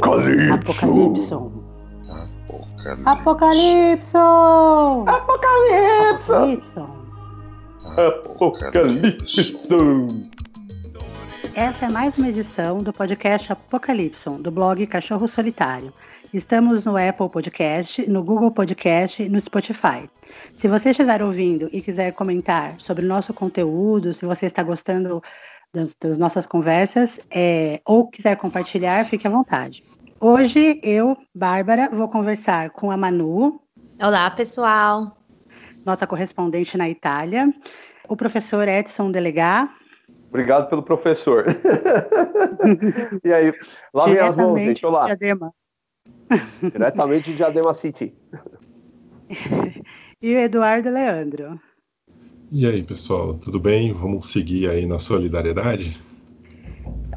Apocalipse. Apocalipson. Apocalipse. Apocalipson. Apocalipse. Essa é mais uma edição do podcast Apocalipson, do blog Cachorro Solitário. Estamos no Apple Podcast, no Google Podcast e no Spotify. Se você estiver ouvindo e quiser comentar sobre o nosso conteúdo, se você está gostando das, das nossas conversas, é, ou quiser compartilhar, fique à vontade. Hoje eu, Bárbara, vou conversar com a Manu. Olá, pessoal. Nossa correspondente na Itália, o professor Edson Delegá. Obrigado pelo professor. e aí, lavem as mãos, gente. Olá. Diadema. Diretamente de Diadema City. e o Eduardo Leandro. E aí, pessoal, tudo bem? Vamos seguir aí na solidariedade?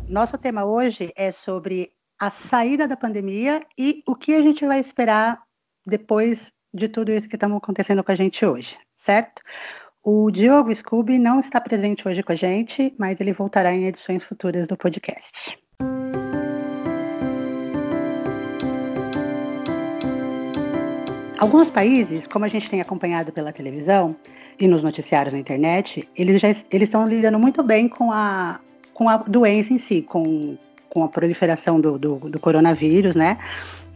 Nosso tema hoje é sobre a saída da pandemia e o que a gente vai esperar depois de tudo isso que está acontecendo com a gente hoje, certo? O Diogo Scooby não está presente hoje com a gente, mas ele voltará em edições futuras do podcast. Alguns países, como a gente tem acompanhado pela televisão e nos noticiários na internet, eles já eles estão lidando muito bem com a, com a doença em si, com, com a proliferação do, do, do coronavírus, né?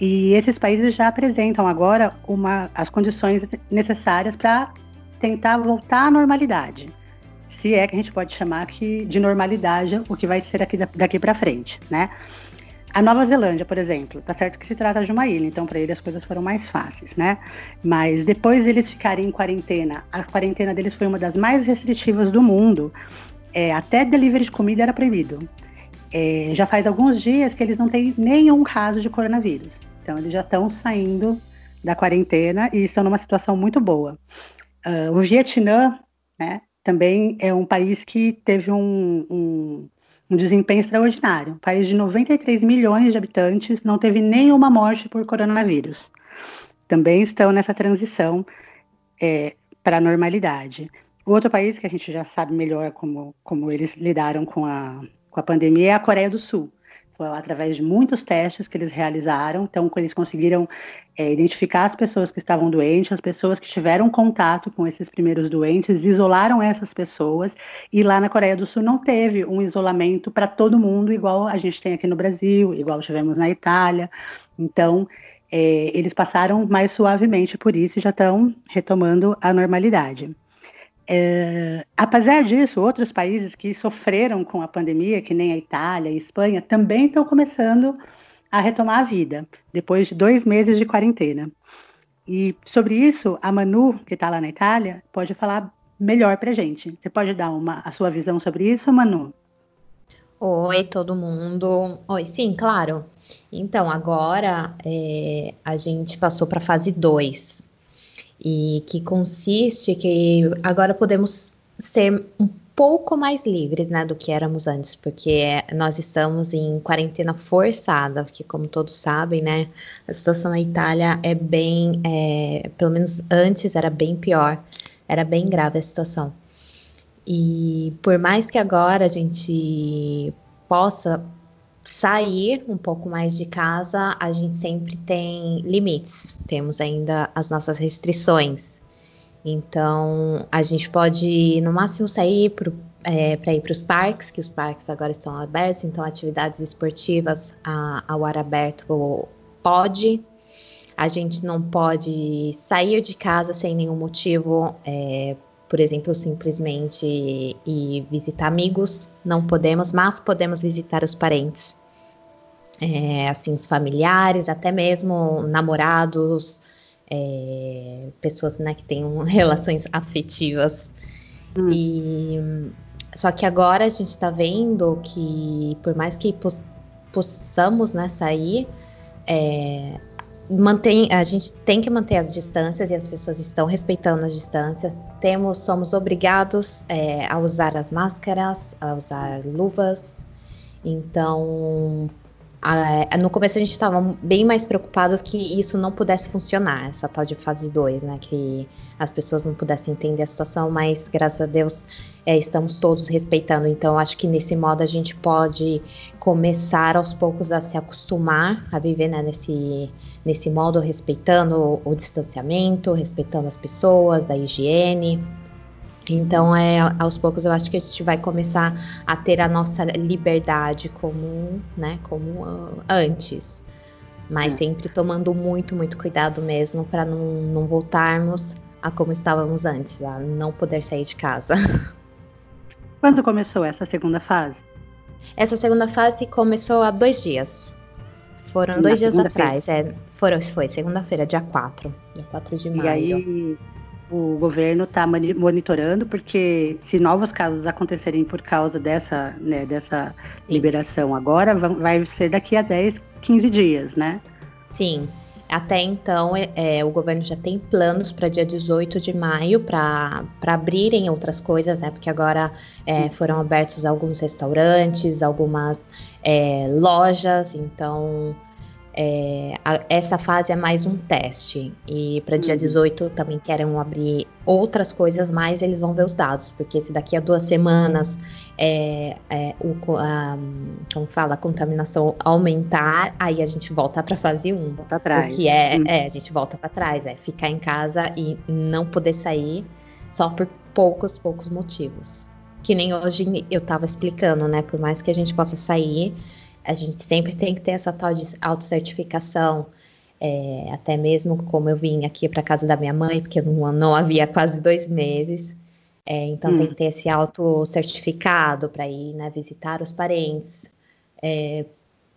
E esses países já apresentam agora uma, as condições necessárias para tentar voltar à normalidade. Se é que a gente pode chamar aqui de normalidade o que vai ser aqui daqui para frente, né? A Nova Zelândia, por exemplo, tá certo que se trata de uma ilha, então para eles as coisas foram mais fáceis, né? Mas depois eles ficarem em quarentena, a quarentena deles foi uma das mais restritivas do mundo. É, até delivery de comida era proibido. É, já faz alguns dias que eles não têm nenhum caso de coronavírus. Então eles já estão saindo da quarentena e estão numa situação muito boa. Uh, o Vietnã, né, também é um país que teve um, um um desempenho extraordinário. Um país de 93 milhões de habitantes não teve nenhuma morte por coronavírus. Também estão nessa transição é, para a normalidade. O outro país que a gente já sabe melhor como, como eles lidaram com a, com a pandemia é a Coreia do Sul. Foi através de muitos testes que eles realizaram, então eles conseguiram é, identificar as pessoas que estavam doentes, as pessoas que tiveram contato com esses primeiros doentes, isolaram essas pessoas, e lá na Coreia do Sul não teve um isolamento para todo mundo, igual a gente tem aqui no Brasil, igual tivemos na Itália. Então, é, eles passaram mais suavemente por isso e já estão retomando a normalidade. É, apesar disso, outros países que sofreram com a pandemia, que nem a Itália e Espanha, também estão começando a retomar a vida, depois de dois meses de quarentena. E sobre isso, a Manu, que está lá na Itália, pode falar melhor para gente. Você pode dar uma, a sua visão sobre isso, Manu? Oi, todo mundo. Oi, sim, claro. Então, agora é, a gente passou para a fase 2 e que consiste que agora podemos ser um pouco mais livres, né, do que éramos antes, porque nós estamos em quarentena forçada, porque como todos sabem, né, a situação na Itália é bem, é, pelo menos antes era bem pior, era bem grave a situação. E por mais que agora a gente possa sair um pouco mais de casa, a gente sempre tem limites, temos ainda as nossas restrições. Então, a gente pode, no máximo, sair para é, ir para os parques, que os parques agora estão abertos, então atividades esportivas a, ao ar aberto pode. A gente não pode sair de casa sem nenhum motivo, é, por exemplo, simplesmente ir visitar amigos, não podemos, mas podemos visitar os parentes é, assim, os familiares, até mesmo namorados, é, pessoas né, que têm relações afetivas. Hum. E só que agora a gente está vendo que por mais que possamos né, sair, é, mantém, a gente tem que manter as distâncias e as pessoas estão respeitando as distâncias. Temos, somos obrigados é, a usar as máscaras, a usar luvas. Então, é, no começo a gente estava bem mais preocupados que isso não pudesse funcionar, essa tal de fase 2, né? Que as pessoas não pudessem entender a situação, mas graças a Deus é, estamos todos respeitando. Então, acho que nesse modo a gente pode começar aos poucos a se acostumar a viver né, nesse, nesse modo, respeitando o, o distanciamento, respeitando as pessoas, a higiene. Então, é, aos poucos, eu acho que a gente vai começar a ter a nossa liberdade como, né, como uh, antes. Mas é. sempre tomando muito, muito cuidado mesmo para não, não voltarmos a como estávamos antes, a não poder sair de casa. Quando começou essa segunda fase? Essa segunda fase começou há dois dias. Foram Na dois dias atrás. É, foram, foi segunda-feira, dia 4. Dia 4 de maio. E aí o governo está monitorando, porque se novos casos acontecerem por causa dessa, né, dessa liberação agora, vai ser daqui a 10, 15 dias, né? Sim. Até então, é, é, o governo já tem planos para dia 18 de maio para abrirem outras coisas, né? Porque agora é, foram abertos alguns restaurantes, algumas é, lojas, então é, a, essa fase é mais um teste. E para dia 18 uhum. também querem abrir outras coisas, mas eles vão ver os dados, porque se daqui a duas semanas é, é, o, a, como fala, a contaminação aumentar, aí a gente volta para fase 1. Volta atrás. Porque é, uhum. é, a gente volta para trás, é ficar em casa e não poder sair só por poucos, poucos motivos. Que nem hoje eu estava explicando, né? Por mais que a gente possa sair, a gente sempre tem que ter essa tal de autocertificação. É, até mesmo como eu vim aqui para casa da minha mãe, porque não, não havia quase dois meses. É, então hum. tem que ter esse autocertificado para ir né, visitar os parentes. É,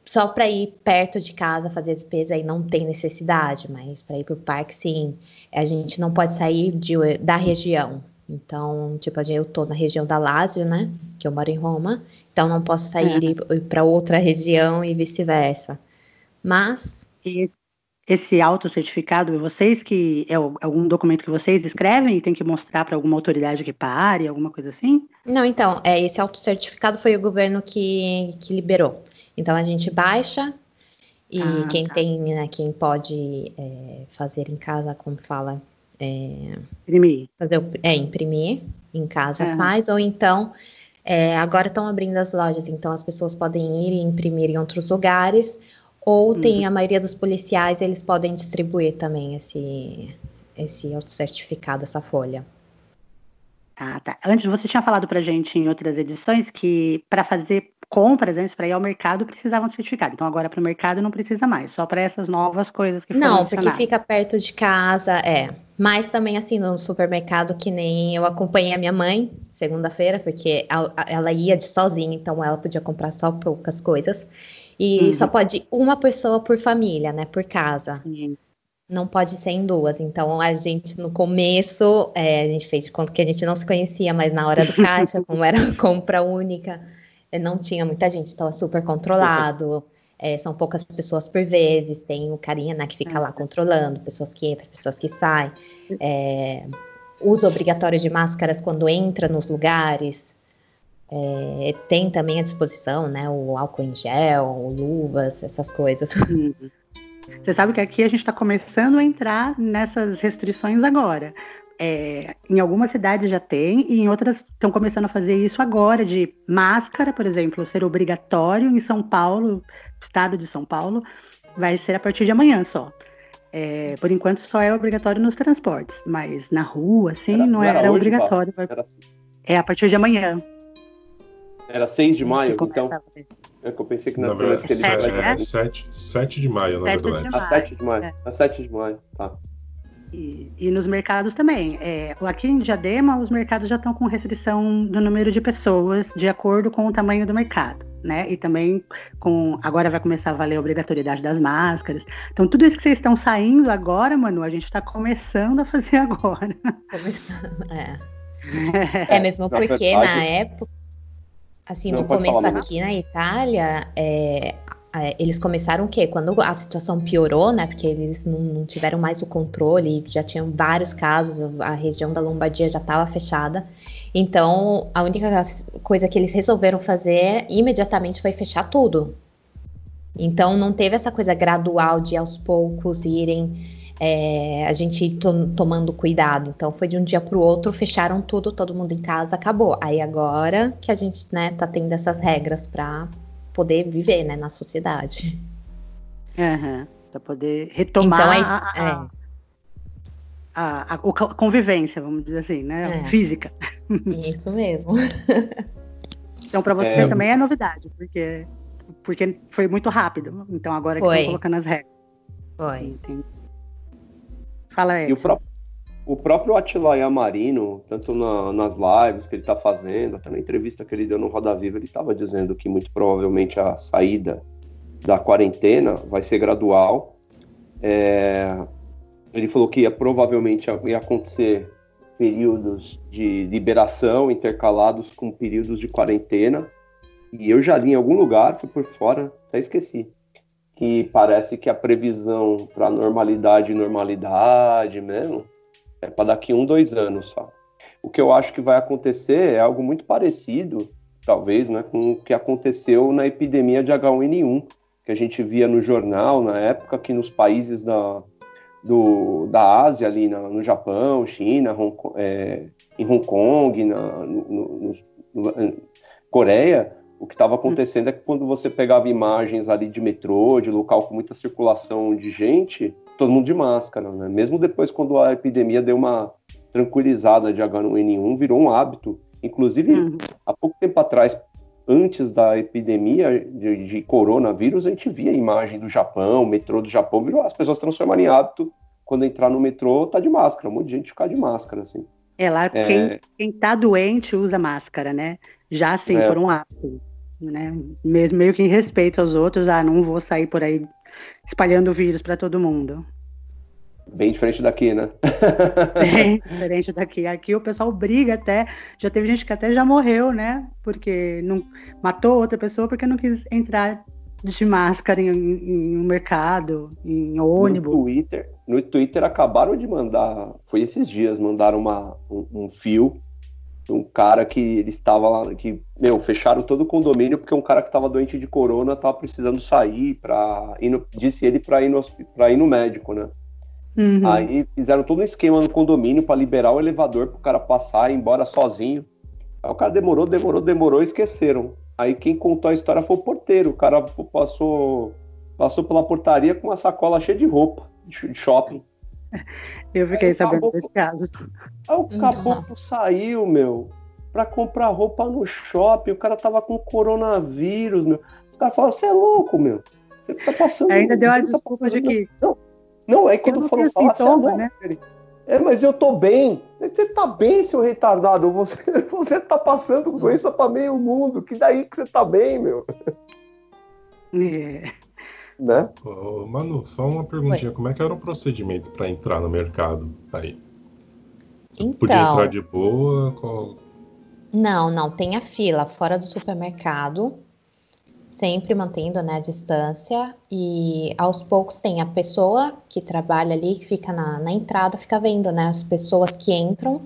só para ir perto de casa fazer despesa aí não tem necessidade, mas para ir para o parque sim. A gente não pode sair de, da região. Então, tipo, eu tô na região da Lazio, né? Que eu moro em Roma. Então, não posso sair é. e ir para outra região e vice-versa. Mas. E esse autocertificado, vocês que. É algum documento que vocês escrevem e tem que mostrar para alguma autoridade que pare, alguma coisa assim? Não, então, é, esse autocertificado foi o governo que, que liberou. Então, a gente baixa. E ah, quem tá. tem, né, quem pode é, fazer em casa, como fala, é, imprimir. Fazer o, é, imprimir em casa é. faz, ou então é, agora estão abrindo as lojas, então as pessoas podem ir e imprimir em outros lugares, ou uhum. tem a maioria dos policiais, eles podem distribuir também esse, esse autocertificado, essa folha. Ah, tá. Antes, você tinha falado pra gente em outras edições que para fazer compras antes para ir ao mercado precisavam certificado. Então agora para o mercado não precisa mais, só para essas novas coisas que foram Não, porque fica perto de casa, é. Mas também assim no supermercado que nem eu acompanhei a minha mãe segunda-feira, porque ela ia de sozinha, então ela podia comprar só poucas coisas. E uhum. só pode uma pessoa por família, né, por casa. Sim. Não pode ser em duas. Então, a gente, no começo, é, a gente fez de conta que a gente não se conhecia, mas na hora do caixa, como era compra única, não tinha muita gente, estava super controlado. É, são poucas pessoas por vezes, tem o carinha né, que fica lá controlando, pessoas que entram, pessoas que saem. É, uso obrigatório de máscaras quando entra nos lugares. É, tem também à disposição, né, o álcool em gel, luvas, essas coisas. Uhum. Você sabe que aqui a gente está começando a entrar nessas restrições agora. É, em algumas cidades já tem, e em outras estão começando a fazer isso agora, de máscara, por exemplo, ser obrigatório em São Paulo, estado de São Paulo, vai ser a partir de amanhã só. É, por enquanto só é obrigatório nos transportes, mas na rua, assim, era, não, era, era hoje, obrigatório. Era... É a partir de amanhã. Era 6 de maio, então. É que eu pensei que na, na verdade, era 7, 7 de maio, na 7 verdade. De maio. A 7 de maio. É. A 7 de maio, tá. E, e, nos mercados também. É, aqui em Diadema, os mercados já estão com restrição do número de pessoas de acordo com o tamanho do mercado, né? E também com. Agora vai começar a valer a obrigatoriedade das máscaras. Então, tudo isso que vocês estão saindo agora, Manu, a gente está começando a fazer agora. É. É mesmo porque na época, assim, no começo aqui na Itália, é, eles começaram o quê? Quando a situação piorou, né? Porque eles não, não tiveram mais o controle, já tinham vários casos, a região da Lombardia já estava fechada. Então, a única coisa que eles resolveram fazer imediatamente foi fechar tudo. Então não teve essa coisa gradual de aos poucos irem é, a gente to tomando cuidado. Então foi de um dia para o outro, fecharam tudo, todo mundo em casa, acabou. Aí agora que a gente né, tá tendo essas regras para poder viver né, na sociedade. Uhum, para poder retomar então, aí, a, a, é. a, a, convivência, vamos dizer assim, né? É. Física. Isso mesmo. então para você é, também é novidade, porque porque foi muito rápido. Então agora foi. que estão colocando as regras. Foi. Entendi. Fala aí. E o, pró o próprio Atila Marino, tanto na, nas lives que ele está fazendo, até na entrevista que ele deu no Roda Viva, ele estava dizendo que muito provavelmente a saída da quarentena vai ser gradual. É, ele falou que ia, provavelmente ia acontecer períodos de liberação intercalados com períodos de quarentena. E eu já li em algum lugar, fui por fora, até esqueci que parece que a previsão para normalidade normalidade mesmo é para daqui um, dois anos só. O que eu acho que vai acontecer é algo muito parecido, talvez, né, com o que aconteceu na epidemia de H1N1, que a gente via no jornal na época que nos países da, do, da Ásia, ali na, no Japão, China, Hong, é, em Hong Kong, na, no, no, no, Coreia, o que estava acontecendo é que quando você pegava imagens ali de metrô, de local com muita circulação de gente, todo mundo de máscara, né? Mesmo depois, quando a epidemia deu uma tranquilizada de H1N1, virou um hábito. Inclusive, uhum. há pouco tempo atrás, antes da epidemia de, de, coronavírus, a gente via a imagem do Japão, o metrô do Japão, virou as pessoas transformaram em hábito. Quando entrar no metrô, tá de máscara, um monte de gente ficar de máscara, assim. É lá, é... Quem, quem tá doente usa máscara, né? Já assim, é. por um hábito né? Mesmo meio que em respeito aos outros, ah, não vou sair por aí espalhando vírus para todo mundo. Bem diferente daqui, né? Bem diferente daqui. Aqui o pessoal briga até. Já teve gente que até já morreu, né? Porque não matou outra pessoa porque não quis entrar de máscara em, em um mercado, em ônibus. No Twitter, no Twitter acabaram de mandar, foi esses dias, mandaram uma, um, um fio um cara que ele estava lá, que, meu, fecharam todo o condomínio porque um cara que estava doente de corona estava precisando sair para disse ele para ir, no, ir no médico, né? Uhum. Aí fizeram todo um esquema no condomínio para liberar o elevador para o cara passar e ir embora sozinho. Aí o cara demorou, demorou, demorou e esqueceram. Aí quem contou a história foi o porteiro. O cara passou, passou pela portaria com uma sacola cheia de roupa de shopping. Eu fiquei sabendo desse caso. Aí o uhum. caboclo saiu, meu, pra comprar roupa no shopping. O cara tava com coronavírus, meu. Os caras falaram, você é louco, meu. Você tá passando. Ainda deu a desculpa de que. Não, não é quando falou falar, sintoma, é né? É, mas eu tô bem. Você tá bem, seu retardado. Você, você tá passando doença pra meio mundo. Que daí que você tá bem, meu? É né? Ô, Manu, só uma perguntinha. Oi. Como é que era o procedimento para entrar no mercado aí? Você então, podia entrar de boa? Qual... Não, não. Tem a fila fora do supermercado, sempre mantendo né, a distância. E aos poucos tem a pessoa que trabalha ali, que fica na, na entrada, fica vendo né, as pessoas que entram.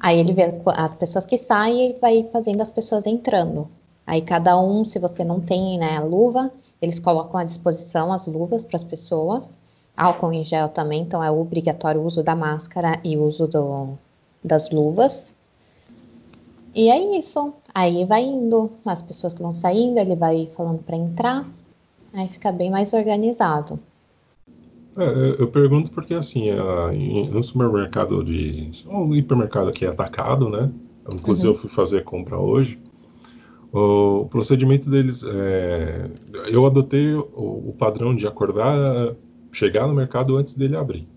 Aí ele vê as pessoas que saem e vai fazendo as pessoas entrando. Aí cada um, se você não tem né, a luva, eles colocam à disposição as luvas para as pessoas, álcool em gel também, então é obrigatório o uso da máscara e o uso do, das luvas. E é isso. Aí vai indo, as pessoas que vão saindo, ele vai falando para entrar, aí fica bem mais organizado. É, eu pergunto porque assim, no supermercado de. um hipermercado aqui é atacado, né? Inclusive uhum. eu fui fazer compra hoje. O procedimento deles, é, eu adotei o, o, padrão de acordar, chegar no mercado antes dele abrir.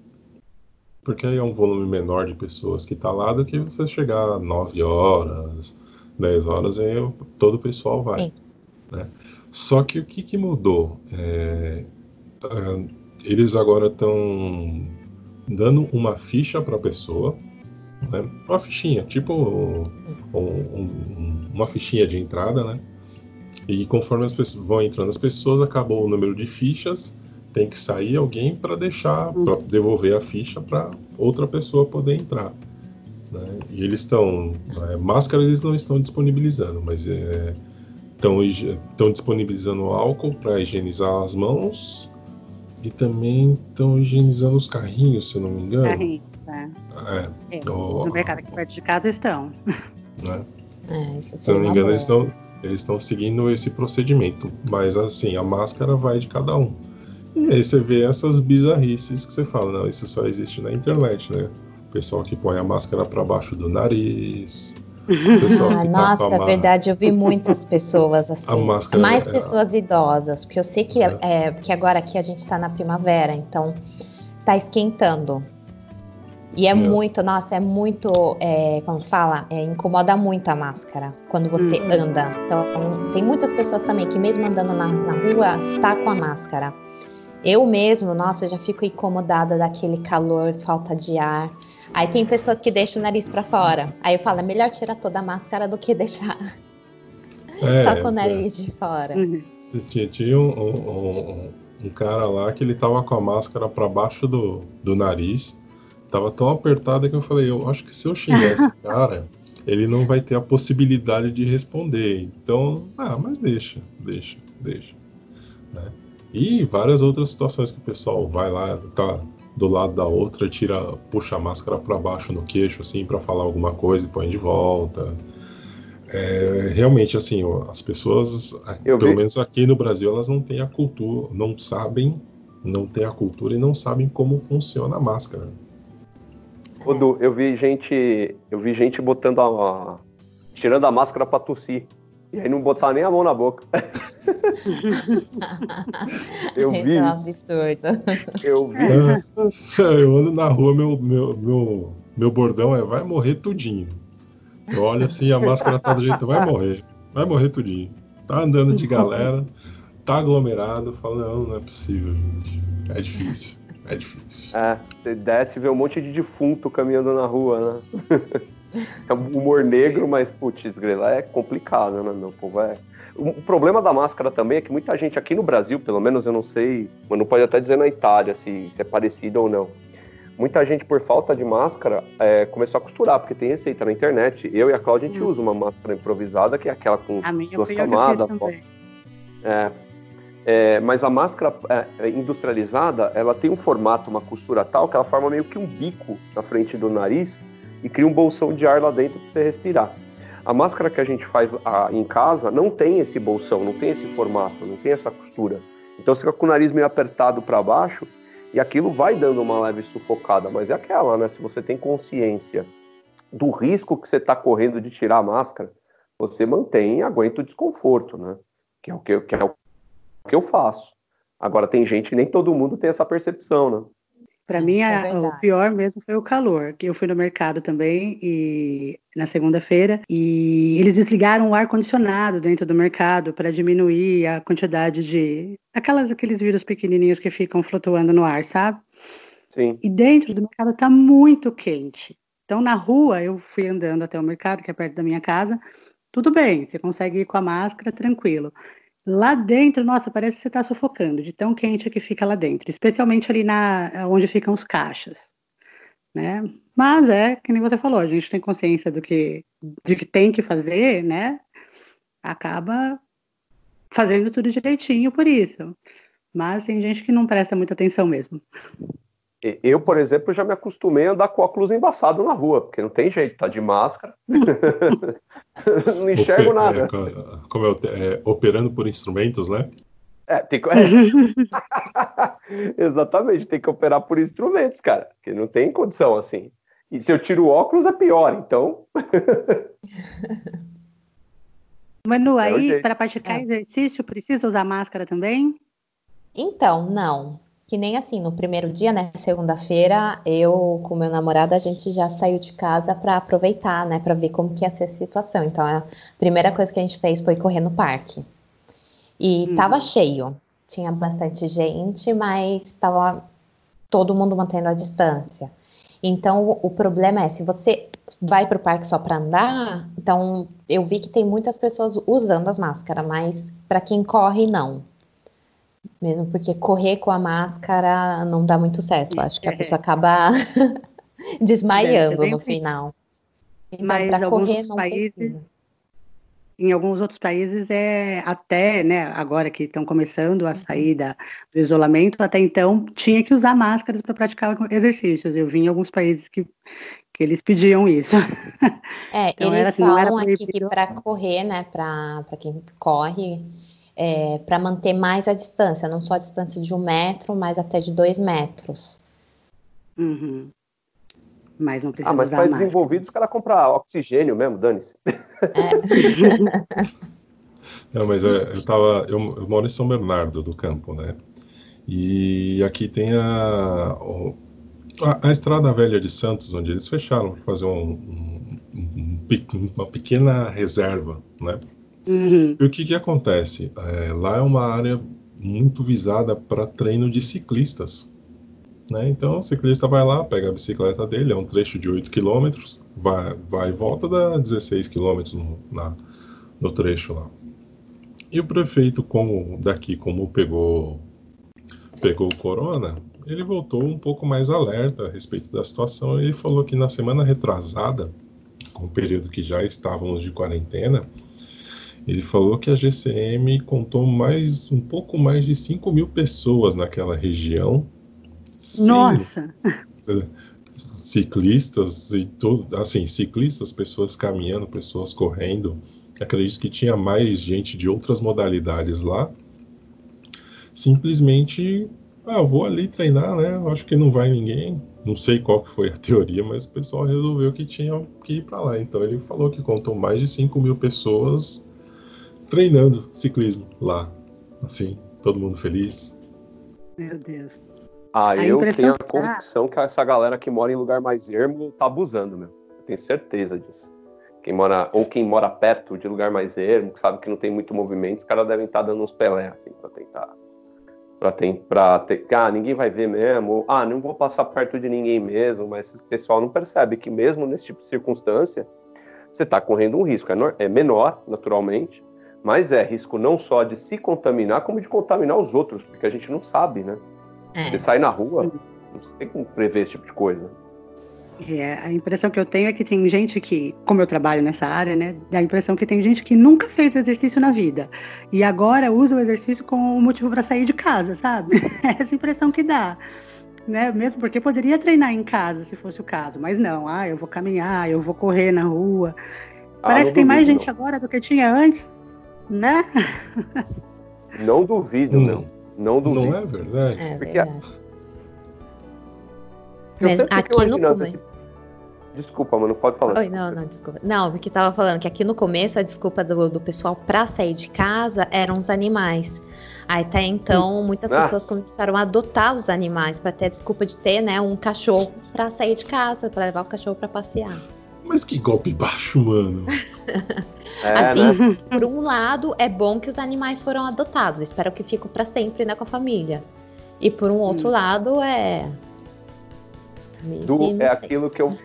Porque aí é um volume menor de pessoas que está lá do que você chegar 9 horas, 10 horas, aí todo o pessoal vai. Né? Só que o que, que mudou? É, é, eles agora estão dando uma ficha para a pessoa, né? uma fichinha, tipo um, um, uma fichinha de entrada, né? E conforme as pessoas vão entrando as pessoas, acabou o número de fichas, tem que sair alguém para deixar, para devolver a ficha para outra pessoa poder entrar. Né? E eles estão, é, máscara eles não estão disponibilizando, mas é, estão disponibilizando álcool para higienizar as mãos e também estão higienizando os carrinhos, se eu não me engano. Carrinhos, né? É. é no mercado aqui perto de casa estão. Né? É, se eu não me engano, eles estão, eles estão seguindo esse procedimento. Mas assim, a máscara vai de cada um. E aí você vê essas bizarrices que você fala, não, isso só existe na internet, né? O pessoal que põe a máscara para baixo do nariz, ah, nossa, é verdade, eu vi muitas pessoas assim. Máscara, mais é... pessoas idosas, porque eu sei que, é. É, que agora aqui a gente está na primavera, então tá esquentando. E é, é. muito, nossa, é muito, é, como fala, é, incomoda muito a máscara quando você hum. anda. Então, tem muitas pessoas também que mesmo andando na, na rua, tá com a máscara. Eu mesmo, nossa, já fico incomodada daquele calor, falta de ar. Aí tem pessoas que deixam o nariz para fora. Aí eu falo, é melhor tirar toda a máscara do que deixar é, só com o nariz é. de fora. Uhum. Tinha, tinha um, um, um, cara lá que ele tava com a máscara para baixo do, do nariz. Tava tão apertada que eu falei, eu acho que se eu xingar esse cara, ele não vai ter a possibilidade de responder. Então, ah, mas deixa, deixa, deixa. Né? E várias outras situações que o pessoal vai lá, tá do lado da outra, tira, puxa a máscara para baixo no queixo, assim, para falar alguma coisa e põe de volta. É, realmente, assim, as pessoas, Eu pelo vi. menos aqui no Brasil, elas não têm a cultura, não sabem, não têm a cultura e não sabem como funciona a máscara. Odu, eu vi gente, eu vi gente botando a, tirando a máscara para tossir. E aí não botar nem a mão na boca. eu vi é um absurdo. Eu vi isso. Eu ando na rua, meu, meu, meu, meu bordão é vai morrer tudinho. Eu olho assim, a máscara tá do jeito, vai morrer. Vai morrer tudinho. Tá andando de galera, tá aglomerado, fala, não, não é possível, gente. É difícil. É difícil. É, você desce e vê um monte de defunto caminhando na rua, né? É um humor negro, mas, putz, grela, é complicado, né, meu povo? É... O problema da máscara também é que muita gente aqui no Brasil, pelo menos eu não sei, mas não pode até dizer na Itália se, se é parecido ou não. Muita gente, por falta de máscara, é, começou a costurar, porque tem receita na internet. Eu e a Cláudia, a gente hum. usa uma máscara improvisada, que é aquela com duas camadas. É, é, mas a máscara é, industrializada, ela tem um formato, uma costura tal, que ela forma meio que um bico na frente do nariz, e cria um bolsão de ar lá dentro para você respirar. A máscara que a gente faz a, em casa não tem esse bolsão, não tem esse formato, não tem essa costura. Então você fica com o nariz meio apertado para baixo e aquilo vai dando uma leve sufocada, mas é aquela, né? Se você tem consciência do risco que você está correndo de tirar a máscara, você mantém e aguenta o desconforto, né? Que é o que, que, é o que eu faço. Agora tem gente, nem todo mundo tem essa percepção, né? Para mim, é a, o pior mesmo foi o calor, que eu fui no mercado também e na segunda-feira e eles desligaram o ar condicionado dentro do mercado para diminuir a quantidade de aquelas aqueles vírus pequenininhos que ficam flutuando no ar, sabe? Sim. E dentro do mercado está muito quente. Então na rua eu fui andando até o mercado que é perto da minha casa, tudo bem, você consegue ir com a máscara tranquilo. Lá dentro, nossa, parece que você está sufocando, de tão quente que fica lá dentro, especialmente ali na onde ficam os caixas, né? Mas é que nem você falou, a gente tem consciência do que, do que tem que fazer, né? Acaba fazendo tudo direitinho por isso. Mas tem gente que não presta muita atenção mesmo. Eu, por exemplo, já me acostumei a andar com óculos embaçado na rua, porque não tem jeito, tá de máscara. não enxergo nada. É, como é, é, operando por instrumentos, né? É, tem que... É. Exatamente, tem que operar por instrumentos, cara, que não tem condição assim. E se eu tiro o óculos é pior, então. Manu, é aí para praticar exercício precisa usar máscara também? Então, não que nem assim, no primeiro dia, né, segunda-feira, eu com meu namorado, a gente já saiu de casa para aproveitar, né, para ver como que ia ser a situação. Então, a primeira coisa que a gente fez foi correr no parque. E hum. tava cheio. Tinha bastante gente, mas tava todo mundo mantendo a distância. Então, o, o problema é, se você vai para o parque só para andar, então eu vi que tem muitas pessoas usando as máscaras, mas para quem corre, não. Mesmo porque correr com a máscara não dá muito certo. Acho que a pessoa acaba desmaiando no final. Então, Mas alguns correr, países, em alguns outros países é até, né, agora que estão começando a sair da, do isolamento, até então tinha que usar máscaras para praticar exercícios. Eu vi em alguns países que, que eles pediam isso. É, então, eles assim, falam aqui que para correr, né, para quem corre, é, para manter mais a distância, não só a distância de um metro, mas até de dois metros. Uhum. Mas não precisa Ah, mas para desenvolvidos, os caras compram oxigênio mesmo, dane-se. É. não, mas é, eu tava. Eu, eu, moro em São Bernardo do Campo, né? E aqui tem a, a, a Estrada Velha de Santos, onde eles fecharam para fazer um, um, um, uma pequena reserva, né? Uhum. E o que, que acontece? É, lá é uma área muito visada para treino de ciclistas. Né? Então o ciclista vai lá, pega a bicicleta dele, é um trecho de 8 km, vai, vai e volta dá 16 km no, na, no trecho lá. E o prefeito, como daqui, como pegou, pegou o corona, ele voltou um pouco mais alerta a respeito da situação. Ele falou que na semana retrasada, com o período que já estávamos de quarentena, ele falou que a GCM contou mais um pouco mais de 5 mil pessoas naquela região nossa! Ciclistas e tudo, assim, ciclistas, pessoas caminhando, pessoas correndo. Acredito que tinha mais gente de outras modalidades lá. Simplesmente, ah, vou ali treinar, né? Acho que não vai ninguém. Não sei qual que foi a teoria, mas o pessoal resolveu que tinha que ir para lá. Então ele falou que contou mais de 5 mil pessoas treinando ciclismo lá. Assim, todo mundo feliz. Meu Deus. Ah, a eu tenho a convicção que essa galera que mora em lugar mais ermo tá abusando, meu. Eu tenho certeza disso. Quem mora, ou quem mora perto de lugar mais ermo, que sabe que não tem muito movimento, os caras devem estar tá dando uns pelé, assim, pra tentar. Pra, ter, pra ter. Ah, ninguém vai ver mesmo. Ou, ah, não vou passar perto de ninguém mesmo, mas esse pessoal não percebe que mesmo nesse tipo de circunstância, você está correndo um risco. É, é menor, naturalmente, mas é risco não só de se contaminar, como de contaminar os outros, porque a gente não sabe, né? É. Você sai na rua, não tem como prever esse tipo de coisa. É, a impressão que eu tenho é que tem gente que, como eu trabalho nessa área, né, dá a impressão que tem gente que nunca fez exercício na vida e agora usa o exercício como motivo para sair de casa, sabe? É essa impressão que dá, né? Mesmo porque poderia treinar em casa se fosse o caso, mas não. Ah, eu vou caminhar, eu vou correr na rua. Ah, Parece que tem mais gente não. agora do que tinha antes, né? Não duvido, hum. não. Não duvido. Não é verdade? É Porque verdade. Eu Mas aqui no começo. Esse... Desculpa, mano, pode falar. Oi, não, não, desculpa. Não, porque tava falando que aqui no começo a desculpa do, do pessoal pra sair de casa eram os animais. Aí até então muitas ah. pessoas começaram a adotar os animais para ter a desculpa de ter, né, um cachorro para sair de casa, para levar o cachorro para passear. Mas que golpe baixo, mano. é, assim, né? por um lado, é bom que os animais foram adotados. Espero que fiquem para sempre, né, com a família. E por um outro hum. lado, é. Do, é aquilo que eu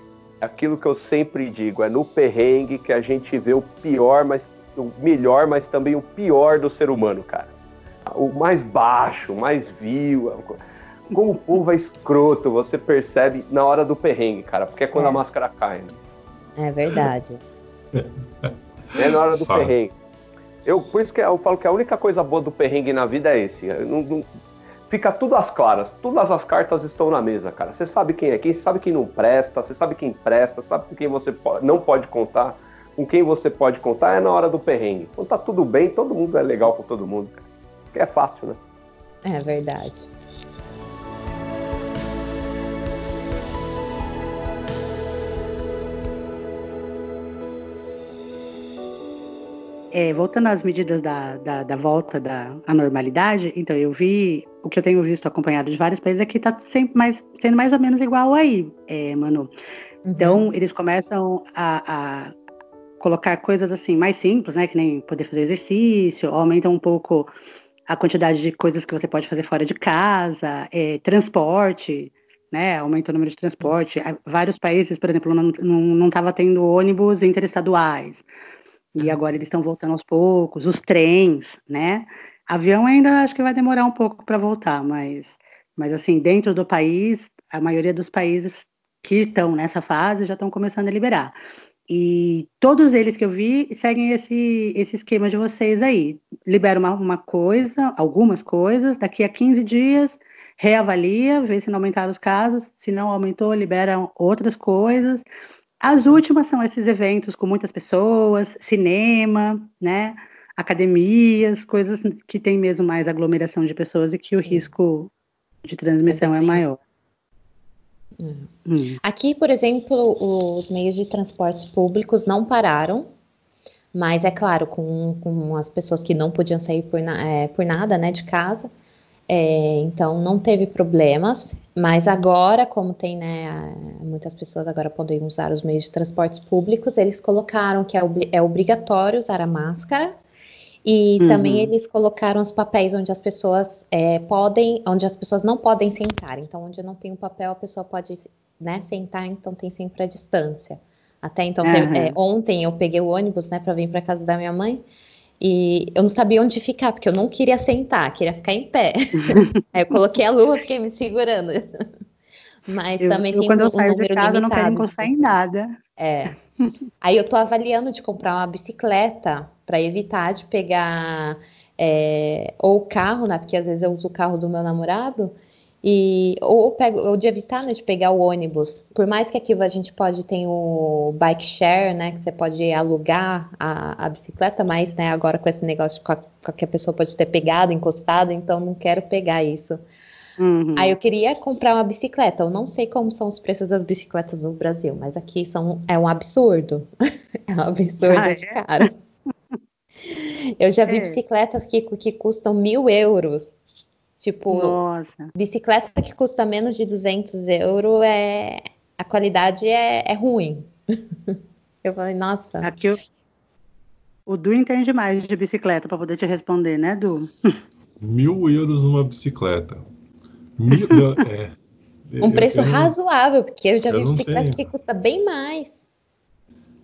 aquilo que eu sempre digo, é no perrengue que a gente vê o pior, mas o melhor, mas também o pior do ser humano, cara. O mais baixo, o mais vil. Como o povo é escroto, você percebe na hora do perrengue, cara, porque é quando é. a máscara cai. Né? É verdade. é na hora do Sabe. perrengue. Eu, por isso que eu falo que a única coisa boa do perrengue na vida é esse. Não, não, fica tudo às claras, todas as cartas estão na mesa, cara. Você sabe quem é quem, você sabe quem não presta, você sabe quem presta, sabe com quem você não pode contar, com quem você pode contar é na hora do perrengue. Quando tá tudo bem, todo mundo é legal com todo mundo, cara. Porque é fácil, né? É verdade. É, voltando às medidas da, da, da, volta da normalidade, então eu vi, o que eu tenho visto acompanhado de vários países é que está sempre mais, sendo mais ou menos igual aí, é, Manu. Então, uhum. eles começam a, a, colocar coisas assim mais simples, né? Que nem poder fazer exercício, aumentam um pouco a quantidade de coisas que você pode fazer fora de casa, é, transporte, né? Aumenta o número de transporte. Vários países, por exemplo, não estava tendo ônibus interestaduais. E agora eles estão voltando aos poucos, os trens, né? Avião ainda acho que vai demorar um pouco para voltar, mas, mas assim, dentro do país, a maioria dos países que estão nessa fase já estão começando a liberar. E todos eles que eu vi seguem esse, esse esquema de vocês aí. Libera uma, uma coisa, algumas coisas, daqui a 15 dias reavalia, vê se não aumentaram os casos, se não aumentou, libera outras coisas. As últimas são esses eventos com muitas pessoas, cinema, né? Academias, coisas que tem mesmo mais aglomeração de pessoas e que o risco de transmissão é, maior. Hum. Aqui, por exemplo, os meios de transportes públicos não pararam, mas é claro, com, com as pessoas que não podiam sair por, é, por nada, né, de casa, é, então não teve problemas. Mas agora, como tem, né, muitas pessoas agora podem usar os meios de transportes públicos, eles colocaram que é, é obrigatório usar a máscara e uhum. também eles colocaram os papéis onde as pessoas é, podem, onde as pessoas não podem sentar. Então, onde não tem um papel, a pessoa pode né, sentar, então tem sempre a distância. Até então, uhum. é, ontem eu peguei o ônibus, né, para vir para casa da minha mãe. E eu não sabia onde ficar, porque eu não queria sentar, queria ficar em pé. Aí eu coloquei a luva, fiquei me segurando. Mas eu, também eu, tem quando um, eu saio de casa, eu não quero encostar em nada. É. Aí eu tô avaliando de comprar uma bicicleta para evitar de pegar é, ou o carro, né? Porque às vezes eu uso o carro do meu namorado. E, ou, pego, ou de evitar né, de pegar o ônibus. Por mais que aqui a gente pode ter o bike share, né? Que você pode alugar a, a bicicleta, mas né, agora com esse negócio de qualquer pessoa pode ter pegado, encostado, então não quero pegar isso. Uhum. Aí eu queria comprar uma bicicleta. Eu não sei como são os preços das bicicletas no Brasil, mas aqui são, é um absurdo. é um absurdo ah, de é? caro. Eu já vi é. bicicletas que, que custam mil euros. Tipo, Nossa. bicicleta que custa menos de 200 euros, é, a qualidade é, é ruim. Eu falei, nossa. Aqui o, o Du entende mais de bicicleta para poder te responder, né, Du? Mil euros numa bicicleta. Mil, é, um preço eu, razoável, porque eu já eu vi bicicleta que custa bem mais.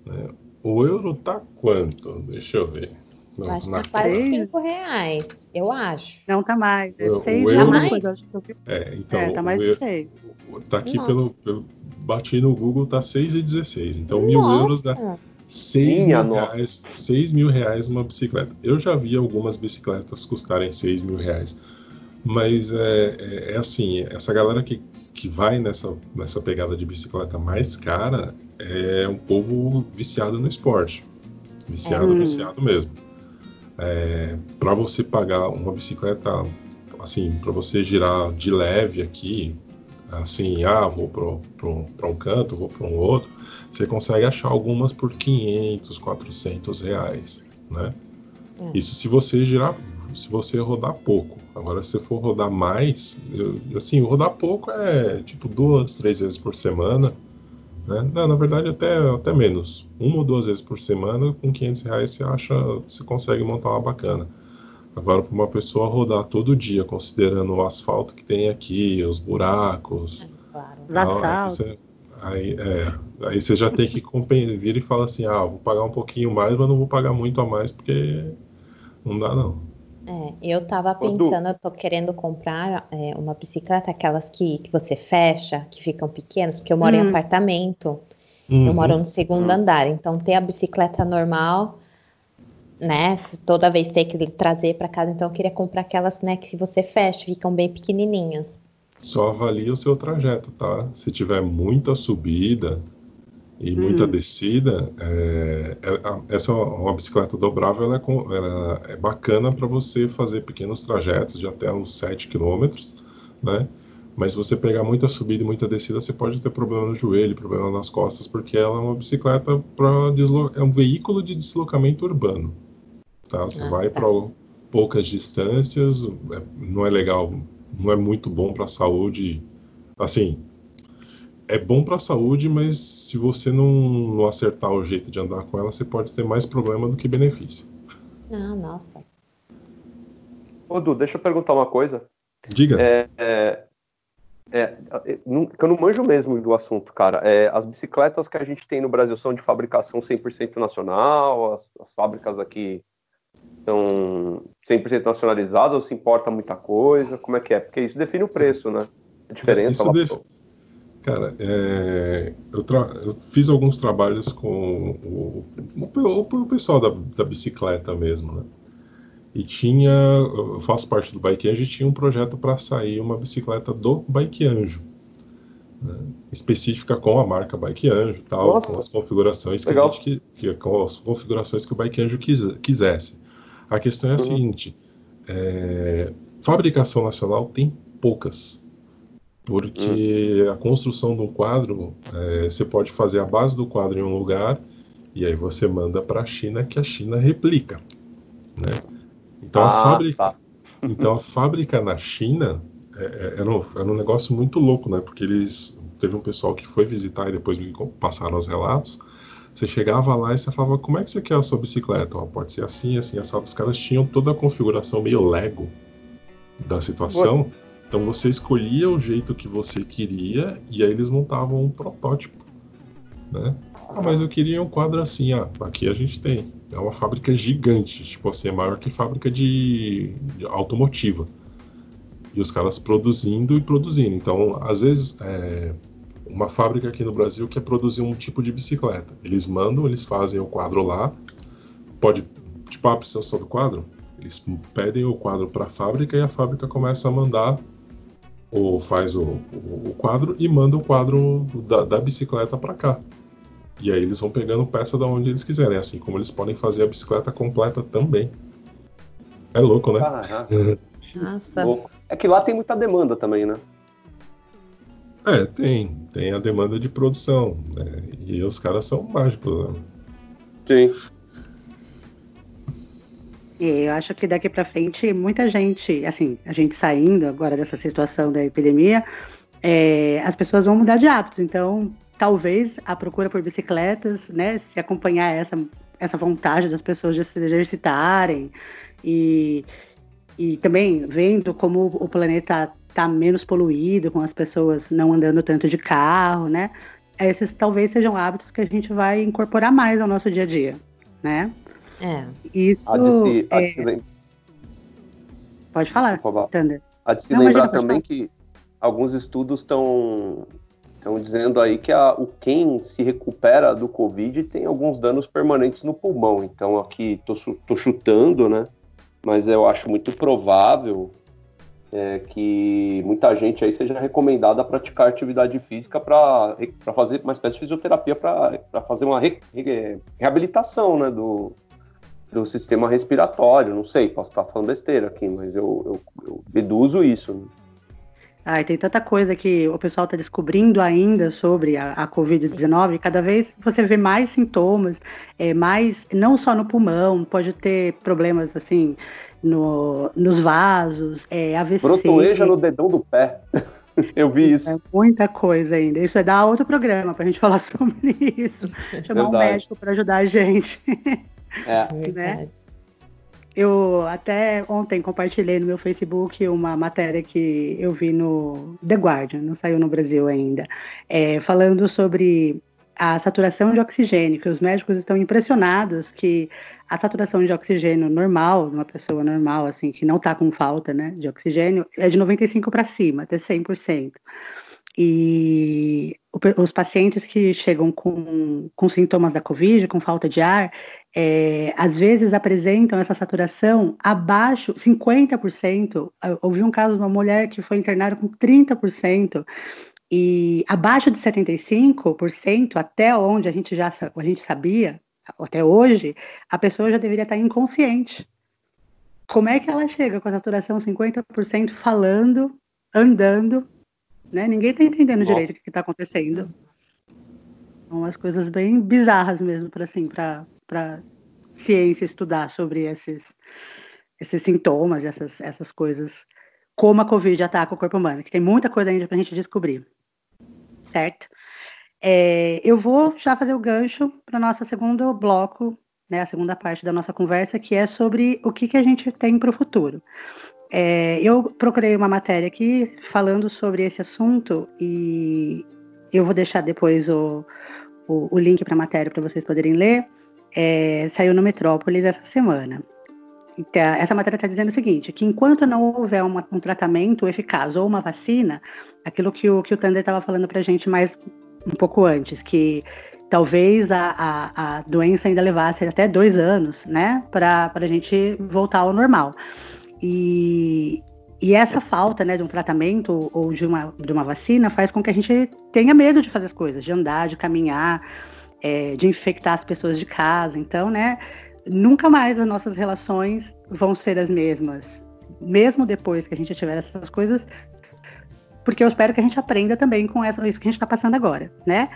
É, o euro tá quanto? Deixa eu ver. Não, acho que tá quase 5 reais, eu acho. Não, tá mais. É 6 reais. É, então. É, tá mais de 6. Tá aqui pelo, pelo. Bati no Google, tá 6,16. Então, mil euros dá 6 Minha mil nossa. reais. 6 mil reais uma bicicleta. Eu já vi algumas bicicletas custarem 6 mil reais. Mas é, é, é, assim, essa galera que, que vai nessa, nessa pegada de bicicleta mais cara é um povo viciado no esporte. Viciado, é. viciado mesmo é, para você pagar uma bicicleta, assim, para você girar de leve aqui, assim, ah, vou para um canto, vou para um outro, você consegue achar algumas por 500, 400 reais, né? É. Isso se você girar, se você rodar pouco. Agora, se você for rodar mais, eu, assim, rodar pouco é tipo duas, três vezes por semana, né? Não, na verdade, até, até menos. Uma ou duas vezes por semana, com 500 reais, você acha, você consegue montar uma bacana. Agora, para uma pessoa rodar todo dia, considerando o asfalto que tem aqui, os buracos. É, claro. aí, você, aí, é, aí você já tem que vir e fala assim: ah, vou pagar um pouquinho mais, mas não vou pagar muito a mais, porque não dá, não. É, eu tava pensando, eu tô querendo comprar é, uma bicicleta, aquelas que, que você fecha, que ficam pequenas, porque eu moro hum. em apartamento, uhum. eu moro no segundo uhum. andar, então ter a bicicleta normal, né, toda vez ter que trazer para casa, então eu queria comprar aquelas, né, que você fecha, ficam bem pequenininhas. Só avalie o seu trajeto, tá? Se tiver muita subida, e muita hum. descida, é, é, essa é uma bicicleta dobrável ela é, ela é bacana para você fazer pequenos trajetos de até uns 7 km, né? Mas se você pegar muita subida e muita descida, você pode ter problema no joelho, problema nas costas, porque ela é uma bicicleta para é um veículo de deslocamento urbano. Tá? Você ah, vai tá. para poucas distâncias, é, não é legal, não é muito bom para a saúde. Assim, é bom para a saúde, mas se você não, não, acertar o jeito de andar com ela, você pode ter mais problema do que benefício. Ah, nossa. Ô, Du, deixa eu perguntar uma coisa. Diga. É, é, é, eu não manjo mesmo do assunto, cara. É, as bicicletas que a gente tem no Brasil são de fabricação 100% nacional? As, as fábricas aqui são 100% nacionalizadas ou se importa muita coisa? Como é que é? Porque isso define o preço, né? A diferença isso, lá. Def... Cara, é, eu, eu, fiz alguns trabalhos com o, o, o pessoal da, da, bicicleta mesmo, né? E tinha, eu faço parte do Bike Anjo e tinha um projeto para sair uma bicicleta do Bike Anjo, né? específica com a marca Bike Anjo, tal, Nossa, com as configurações que, a gente, que, com as configurações que o Bike Anjo quis, quisesse. A questão é a uhum. seguinte: é, fabricação nacional tem poucas porque hum. a construção de um quadro é, você pode fazer a base do quadro em um lugar e aí você manda para a China que a China replica, né? Então ah, a fábrica, tá. então a fábrica na China é, é, era, um, era um negócio muito louco, né? Porque eles teve um pessoal que foi visitar e depois me passaram os relatos. Você chegava lá e você falava, como é que você quer a sua bicicleta? pode ser assim, assim, assado. Os caras tinham toda a configuração meio Lego da situação. Ué então você escolhia o jeito que você queria e aí eles montavam um protótipo, né? Ah, mas eu queria um quadro assim, ah, aqui a gente tem. É uma fábrica gigante, tipo assim, é maior que fábrica de, de automotiva. E os caras produzindo e produzindo. Então, às vezes, é, uma fábrica aqui no Brasil quer produzir um tipo de bicicleta. Eles mandam, eles fazem o quadro lá. Pode, tipo, ah, precisa só do quadro? Eles pedem o quadro para a fábrica e a fábrica começa a mandar ou faz o, o, o quadro e manda o quadro da, da bicicleta para cá. E aí eles vão pegando peça da onde eles quiserem, assim como eles podem fazer a bicicleta completa também. É louco, né? Nossa. Louco. É que lá tem muita demanda também, né? É, tem. Tem a demanda de produção. Né? E os caras são mágicos. Né? Sim. Eu acho que daqui para frente, muita gente, assim, a gente saindo agora dessa situação da epidemia, é, as pessoas vão mudar de hábitos. Então, talvez a procura por bicicletas, né, se acompanhar essa, essa vontade das pessoas de se exercitarem e, e também vendo como o planeta está menos poluído, com as pessoas não andando tanto de carro, né? Esses talvez sejam hábitos que a gente vai incorporar mais ao nosso dia a dia, né? É. Isso. Há de se, há de se lem... Pode falar, Thunder. Há de se Não, lembrar também que alguns estudos estão estão dizendo aí que a, o quem se recupera do Covid tem alguns danos permanentes no pulmão. Então aqui tô, chutando, né? Mas eu acho muito provável é, que muita gente aí seja recomendada a praticar atividade física para fazer uma espécie de fisioterapia para fazer uma re, re, reabilitação né, do, do sistema respiratório. Não sei, posso estar falando besteira aqui, mas eu, eu, eu deduzo isso. Né? Ai, tem tanta coisa que o pessoal está descobrindo ainda sobre a, a Covid-19. Cada vez você vê mais sintomas, é, mais não só no pulmão, pode ter problemas assim no, nos vasos, é, AVC. Brotoeja no dedão do pé. Eu vi isso. É muita coisa ainda. Isso é dar outro programa para a gente falar sobre isso. Chamar Verdade. um médico para ajudar a gente. É. Né? Eu até ontem compartilhei no meu Facebook uma matéria que eu vi no The Guardian, não saiu no Brasil ainda, é, falando sobre a saturação de oxigênio, que os médicos estão impressionados que a saturação de oxigênio normal, de uma pessoa normal, assim, que não está com falta né, de oxigênio, é de 95 para cima, até 100%. E os pacientes que chegam com, com sintomas da Covid, com falta de ar, é, às vezes apresentam essa saturação abaixo, 50%. Eu ouvi um caso de uma mulher que foi internada com 30%, e abaixo de 75%, até onde a gente já a gente sabia, até hoje, a pessoa já deveria estar inconsciente. Como é que ela chega com a saturação 50% falando, andando, né? Ninguém está entendendo Nossa. direito o que está acontecendo. São umas coisas bem bizarras mesmo para assim, para ciência estudar sobre esses, esses sintomas, essas, essas coisas, como a Covid ataca o corpo humano, que tem muita coisa ainda para a gente descobrir. Certo? É, eu vou já fazer o gancho para o nosso segundo bloco, né, a segunda parte da nossa conversa, que é sobre o que, que a gente tem para o futuro. É, eu procurei uma matéria aqui falando sobre esse assunto e eu vou deixar depois o, o, o link para a matéria para vocês poderem ler. É, saiu no Metrópolis essa semana. então, essa matéria está dizendo o seguinte, que enquanto não houver uma, um tratamento eficaz ou uma vacina, aquilo que o, que o Thunder estava falando para a gente mais um pouco antes, que talvez a, a, a, doença ainda levasse até dois anos, né, para a gente voltar ao normal. E, e essa falta, né, de um tratamento ou de uma, de uma vacina faz com que a gente tenha medo de fazer as coisas, de andar, de caminhar, é, de infectar as pessoas de casa. Então, né, nunca mais as nossas relações vão ser as mesmas, mesmo depois que a gente tiver essas coisas, porque eu espero que a gente aprenda também com essa, isso que a gente está passando agora, né?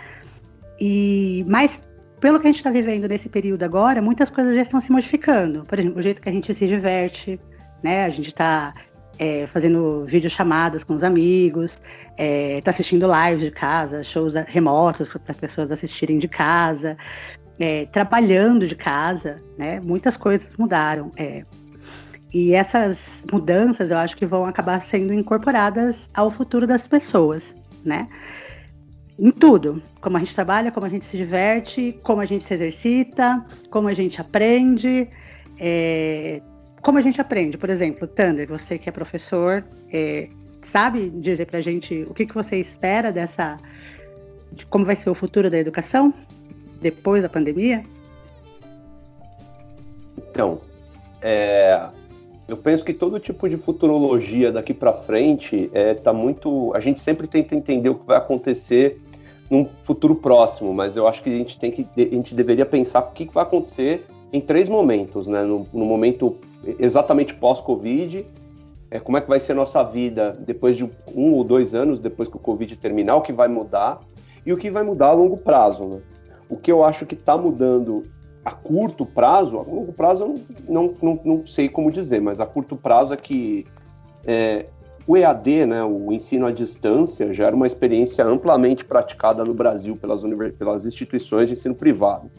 E mas pelo que a gente está vivendo nesse período agora, muitas coisas já estão se modificando. Por exemplo, o jeito que a gente se diverte, né? A gente está é, fazendo videochamadas com os amigos, está é, tá assistindo lives de casa, shows remotos para as pessoas assistirem de casa, é, trabalhando de casa, né? Muitas coisas mudaram. É. E essas mudanças eu acho que vão acabar sendo incorporadas ao futuro das pessoas, né? Em tudo. Como a gente trabalha, como a gente se diverte, como a gente se exercita, como a gente aprende. É, como a gente aprende, por exemplo, Thunder, você que é professor, é, sabe dizer pra gente o que, que você espera dessa. De como vai ser o futuro da educação depois da pandemia? Então, é, eu penso que todo tipo de futurologia daqui para frente é, tá muito. A gente sempre tenta entender o que vai acontecer num futuro próximo, mas eu acho que a gente tem que. A gente deveria pensar o que vai acontecer em três momentos, né? No, no momento exatamente pós-Covid, é, como é que vai ser nossa vida depois de um ou dois anos, depois que o Covid terminar, o que vai mudar e o que vai mudar a longo prazo, né? O que eu acho que está mudando a curto prazo, a longo prazo eu não, não, não, sei como dizer, mas a curto prazo é que é, o EAD, né, o ensino à distância, já era uma experiência amplamente praticada no Brasil pelas, pelas instituições de ensino privado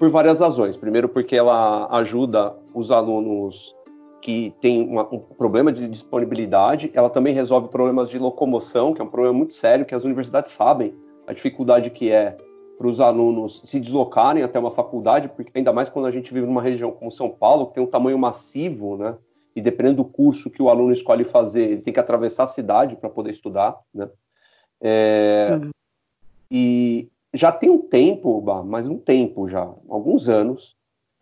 por várias razões. Primeiro, porque ela ajuda os alunos que têm uma, um problema de disponibilidade, ela também resolve problemas de locomoção, que é um problema muito sério, que as universidades sabem a dificuldade que é para os alunos se deslocarem até uma faculdade, porque ainda mais quando a gente vive numa região como São Paulo, que tem um tamanho massivo, né? E dependendo do curso que o aluno escolhe fazer, ele tem que atravessar a cidade para poder estudar, né? É, uhum. E já tem um tempo, mas um tempo já, alguns anos,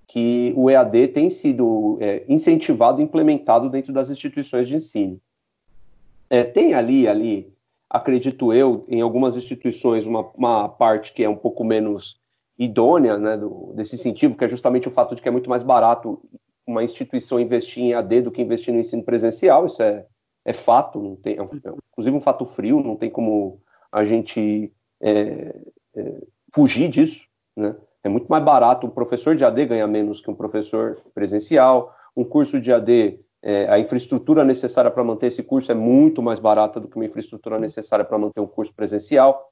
que o EAD tem sido é, incentivado e implementado dentro das instituições de ensino. É, tem ali, ali, acredito eu, em algumas instituições, uma, uma parte que é um pouco menos idônea né, do, desse incentivo, que é justamente o fato de que é muito mais barato uma instituição investir em EAD do que investir no ensino presencial, isso é, é fato, tem, é, é inclusive um fato frio, não tem como a gente é, fugir disso, né? É muito mais barato um professor de AD ganhar menos que um professor presencial. Um curso de AD, é, a infraestrutura necessária para manter esse curso é muito mais barata do que uma infraestrutura necessária para manter um curso presencial.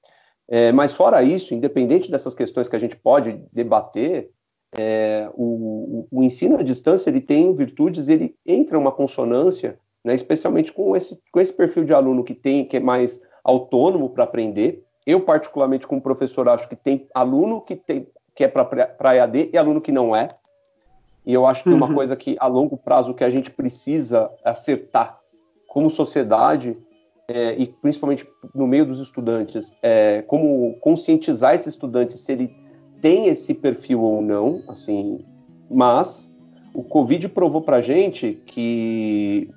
É, mas fora isso, independente dessas questões que a gente pode debater, é, o, o, ensino à distância ele tem virtudes, ele entra uma consonância, né, especialmente com esse, com esse perfil de aluno que tem que é mais autônomo para aprender, eu, particularmente, como professor, acho que tem aluno que, tem, que é para EAD e aluno que não é. E eu acho que uhum. uma coisa que, a longo prazo, que a gente precisa acertar como sociedade, é, e principalmente no meio dos estudantes, é, como conscientizar esse estudante se ele tem esse perfil ou não, assim, mas o Covid provou para gente que,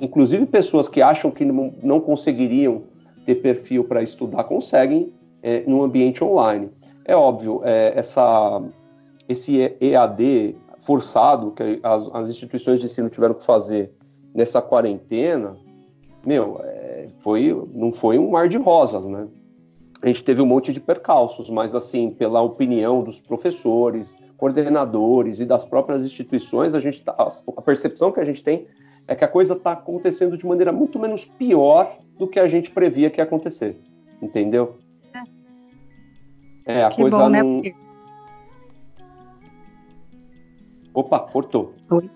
inclusive pessoas que acham que não, não conseguiriam ter perfil para estudar conseguem é, no ambiente online. É óbvio, é, essa, esse EAD forçado que as, as, instituições de ensino tiveram que fazer nessa quarentena, meu, é, foi, não foi um mar de rosas, né? A gente teve um monte de percalços, mas assim, pela opinião dos professores, coordenadores e das próprias instituições, a gente tá, a percepção que a gente tem é que a coisa está acontecendo de maneira muito menos pior do que a gente previa que ia acontecer. Entendeu? É, a que coisa bom, né? não. Né? Opa, cortou. Oi.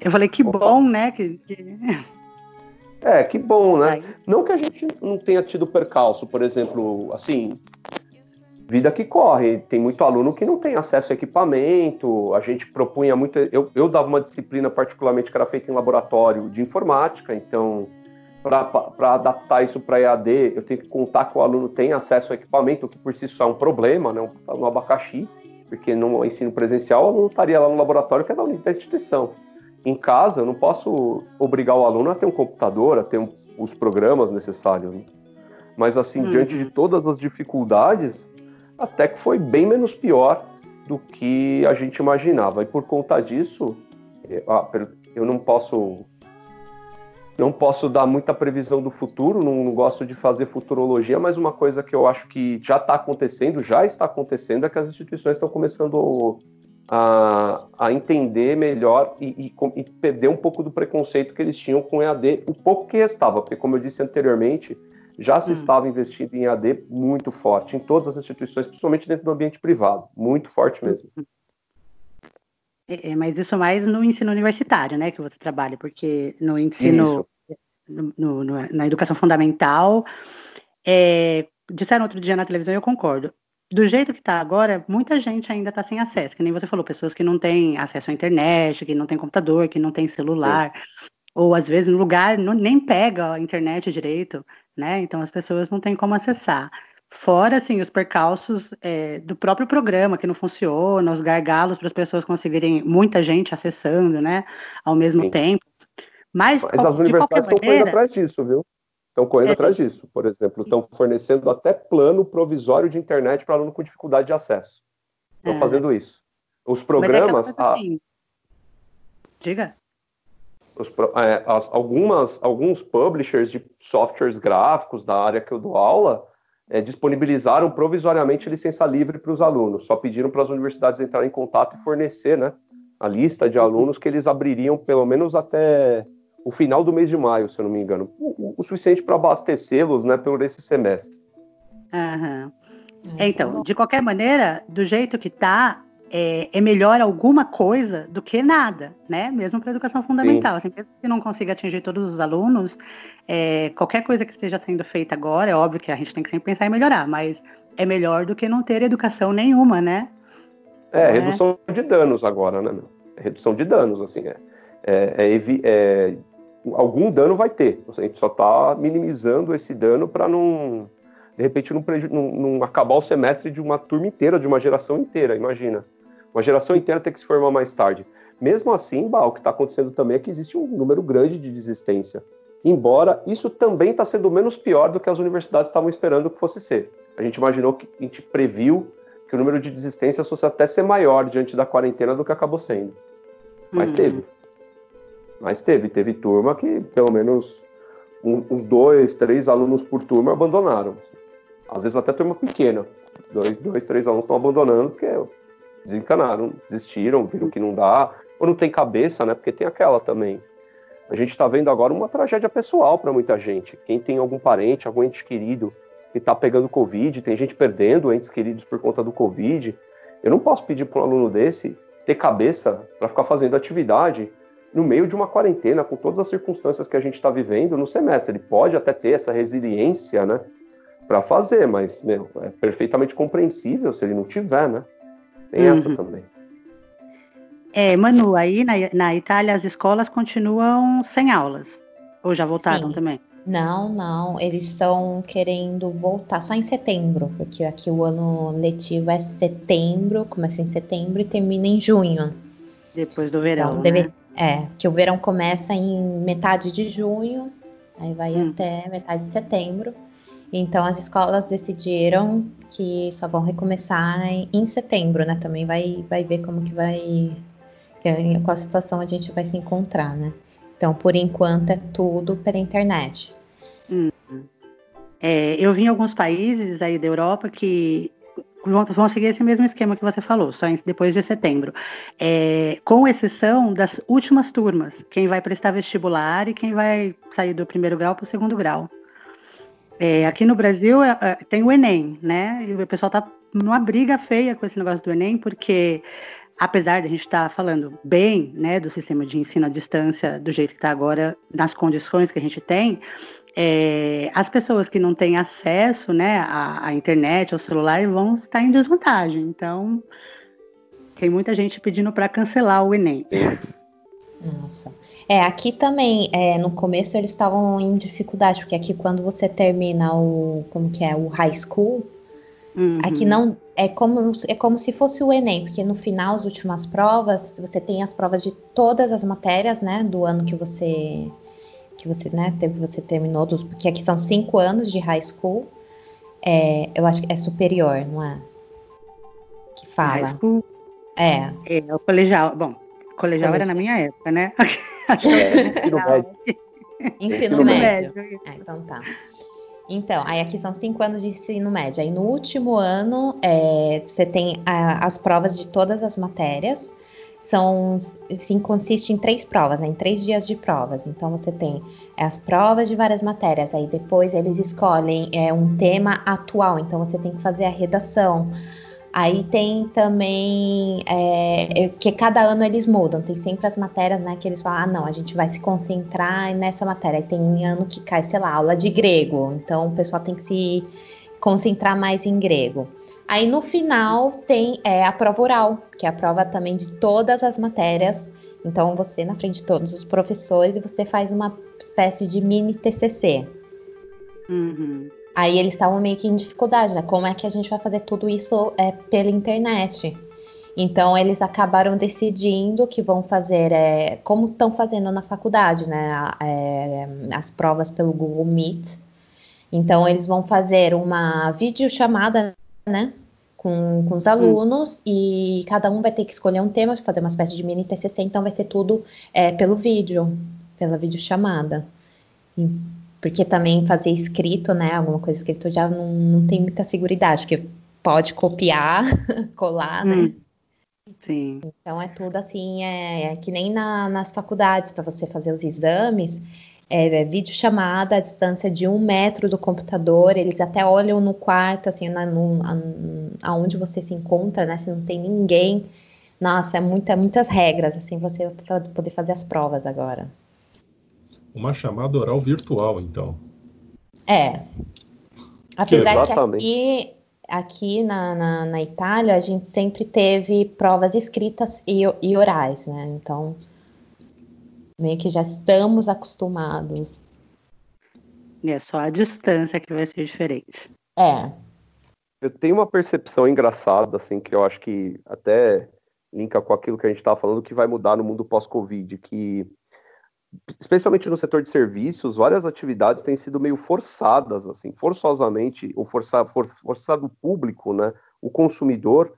Eu falei que Opa. bom, né? Que, que... É, que bom, né? Não que a gente não tenha tido percalço, por exemplo, assim, vida que corre. Tem muito aluno que não tem acesso a equipamento. A gente propunha muito. Eu, eu dava uma disciplina, particularmente, que era feita em laboratório de informática, então. Para adaptar isso para EAD, eu tenho que contar que o aluno tem acesso ao equipamento, que por si só é um problema, né? no abacaxi, porque no ensino presencial o aluno estaria lá no laboratório que é da instituição. Em casa, eu não posso obrigar o aluno a ter um computador, a ter um, os programas necessários. Né? Mas, assim, hum. diante de todas as dificuldades, até que foi bem menos pior do que a gente imaginava. E por conta disso, é, ah, eu não posso não posso dar muita previsão do futuro, não, gosto de fazer futurologia, mas uma coisa que eu acho que já está acontecendo, já está acontecendo, é que as instituições estão começando a, a entender melhor e, e, e, perder um pouco do preconceito que eles tinham com EAD, o pouco que restava, porque como eu disse anteriormente, já se hum. estava investindo em AD muito forte, em todas as instituições, principalmente dentro do ambiente privado, muito forte mesmo. É, é, mas isso mais no ensino universitário, né, que você trabalha, porque no ensino, no, no, na educação fundamental, é, disseram outro dia na televisão e eu concordo. Do jeito que está agora, muita gente ainda está sem acesso, que nem você falou, pessoas que não têm acesso à internet, que não têm computador, que não têm celular, Sim. ou às vezes no lugar não, nem pega a internet direito né? Então as pessoas não têm como acessar. Fora, assim, os percalços é, do próprio programa que não funciona, os gargalos para as pessoas conseguirem muita gente acessando, né? Ao mesmo Sim. tempo. Mas, Mas as universidades estão maneira... correndo atrás disso, viu? Estão correndo é, atrás disso. Por exemplo, estão fornecendo até plano provisório de internet para aluno com dificuldade de acesso. Estão é. fazendo isso. Os programas. É assim... Diga os, é, as, algumas, alguns publishers de softwares gráficos da área que eu dou aula é, disponibilizaram provisoriamente licença livre para os alunos, só pediram para as universidades entrarem em contato e fornecer né, a lista de alunos que eles abririam pelo menos até o final do mês de maio, se eu não me engano, o, o suficiente para abastecê-los né, por esse semestre. Uhum. Então, de qualquer maneira, do jeito que está, é, é, melhor alguma coisa do que nada, né? Mesmo para a educação fundamental. Assim, mesmo que não consiga atingir todos os alunos, é, qualquer coisa que esteja sendo feita agora, é óbvio que a gente tem que sempre pensar em melhorar, mas é melhor do que não ter educação nenhuma, né? É, é. redução de danos agora, né? É redução de danos, assim, é, é, é, algum dano vai ter. A gente só está minimizando esse dano para não, de repente, não, não, não acabar o semestre de uma turma inteira, de uma geração inteira, imagina. Uma geração inteira tem que se formar mais tarde. Mesmo assim, bah, o que está acontecendo também é que existe um número grande de desistência. Embora isso também está sendo menos pior do que as universidades estavam esperando que fosse ser. A gente imaginou que a gente previu que o número de desistências fosse até ser maior diante da quarentena do que acabou sendo. Mas uhum. teve. Mas teve. Teve turma que pelo menos um, uns dois, três alunos por turma abandonaram. Às vezes até turma pequena. Dois, dois três alunos estão abandonando porque desencanaram, desistiram, viram que não dá, ou não tem cabeça, né? Porque tem aquela também. A gente está vendo agora uma tragédia pessoal para muita gente. Quem tem algum parente, algum ente querido que está pegando Covid, tem gente perdendo entes queridos por conta do Covid. Eu não posso pedir para um aluno desse ter cabeça para ficar fazendo atividade no meio de uma quarentena, com todas as circunstâncias que a gente está vivendo no semestre. Ele pode até ter essa resiliência, né, para fazer, mas meu, é perfeitamente compreensível se ele não tiver, né? Tem uhum. essa também. É, Manu, aí na, na Itália as escolas continuam sem aulas? Ou já voltaram Sim. também? Não, não, eles estão querendo voltar só em setembro, porque aqui o ano letivo é setembro, começa em setembro e termina em junho. Depois do verão, então, deve, né? É, que o verão começa em metade de junho, aí vai hum. até metade de setembro. Então as escolas decidiram que só vão recomeçar em setembro, né? Também vai, vai ver como que vai. Qual situação a gente vai se encontrar, né? Então, por enquanto, é tudo pela internet. Hum. É, eu vi em alguns países aí da Europa que vão seguir esse mesmo esquema que você falou, só depois de setembro. É, com exceção das últimas turmas, quem vai prestar vestibular e quem vai sair do primeiro grau para o segundo grau. É, aqui no Brasil é, é, tem o Enem, né? E o pessoal tá numa briga feia com esse negócio do Enem, porque apesar de a gente estar tá falando bem né, do sistema de ensino à distância do jeito que está agora, nas condições que a gente tem, é, as pessoas que não têm acesso né, à, à internet, ao celular, vão estar em desvantagem. Então, tem muita gente pedindo para cancelar o Enem. Nossa. É, aqui também, é, no começo eles estavam em dificuldade, porque aqui quando você termina o, como que é, o high school, uhum. aqui não, é como, é como se fosse o Enem, porque no final, as últimas provas, você tem as provas de todas as matérias, né, do ano que você, que você, né, teve, você terminou, dos, porque aqui são cinco anos de high school, é, eu acho que é superior, não é? Que fala. High school? É. É, o colegial, bom, colegial era na minha época, né? Acho é, ensino médio. Ensino, ensino médio. médio. É, então tá. Então, aí aqui são cinco anos de ensino médio. Aí no último ano, é, você tem a, as provas de todas as matérias. São, assim, consiste em três provas, né, em três dias de provas. Então, você tem as provas de várias matérias. Aí depois eles escolhem é, um tema atual. Então, você tem que fazer a redação. Aí tem também é, é, que cada ano eles mudam, tem sempre as matérias, né, que eles falam, ah, não, a gente vai se concentrar nessa matéria. Aí tem ano que cai, sei lá, aula de grego, então o pessoal tem que se concentrar mais em grego. Aí no final tem é, a prova oral, que é a prova também de todas as matérias. Então você na frente de todos os professores e você faz uma espécie de mini TCC. Uhum. Aí eles estavam meio que em dificuldade, né? Como é que a gente vai fazer tudo isso é, pela internet? Então eles acabaram decidindo que vão fazer, é, como estão fazendo na faculdade, né? É, as provas pelo Google Meet. Então eles vão fazer uma videochamada, né? Com, com os alunos hum. e cada um vai ter que escolher um tema, fazer uma espécie de mini TCC, então vai ser tudo é, pelo vídeo, pela videochamada. Porque também fazer escrito, né? Alguma coisa escrito já não, não tem muita segurança, porque pode copiar, colar, né? hum. né? Sim. Então é tudo assim, é, é que nem na, nas faculdades, para você fazer os exames, é, é vídeo chamada à distância de um metro do computador, eles até olham no quarto, assim, na, no, aonde você se encontra, né? Se não tem ninguém. Nossa, é muita, muitas regras, assim, você poder fazer as provas agora. Uma chamada oral virtual, então. É. Apesar que, que aqui, aqui na, na, na, Itália a gente sempre teve provas escritas e, e orais, né? Então, meio que já estamos acostumados. É só a distância que vai ser diferente. É. Eu tenho uma percepção engraçada, assim, que eu acho que até linka com aquilo que a gente estava falando, que vai mudar no mundo pós-Covid, que especialmente no setor de serviços, várias atividades têm sido meio forçadas, assim, forçosamente, ou forçar, for, forçado o público, né, o consumidor,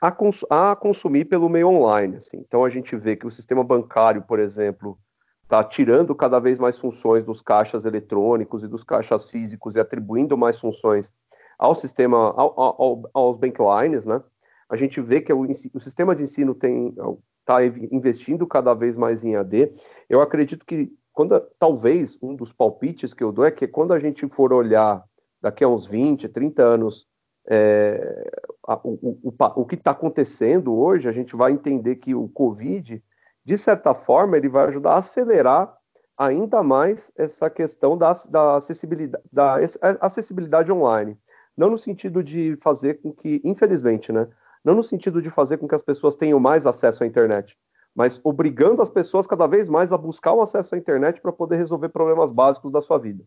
a, cons a, consumir pelo meio online. Assim. Então a gente vê que o sistema bancário, por exemplo, está tirando cada vez mais funções dos caixas eletrônicos e dos caixas físicos e atribuindo mais funções ao sistema, ao, ao, aos banklines, né? A gente vê que o, o sistema de ensino tem está investindo cada vez mais em AD. Eu acredito que quando talvez um dos palpites que eu dou é que quando a gente for olhar daqui a uns 20, 30 anos é, a, o, o, o, que está acontecendo hoje, a gente vai entender que o Covid, de certa forma, ele vai ajudar a acelerar ainda mais essa questão da, da, acessibilidade, da acessibilidade online. Não no sentido de fazer com que, infelizmente, né, não no sentido de fazer com que as pessoas tenham mais acesso à internet, mas obrigando as pessoas cada vez mais a buscar o acesso à internet para poder resolver problemas básicos da sua vida.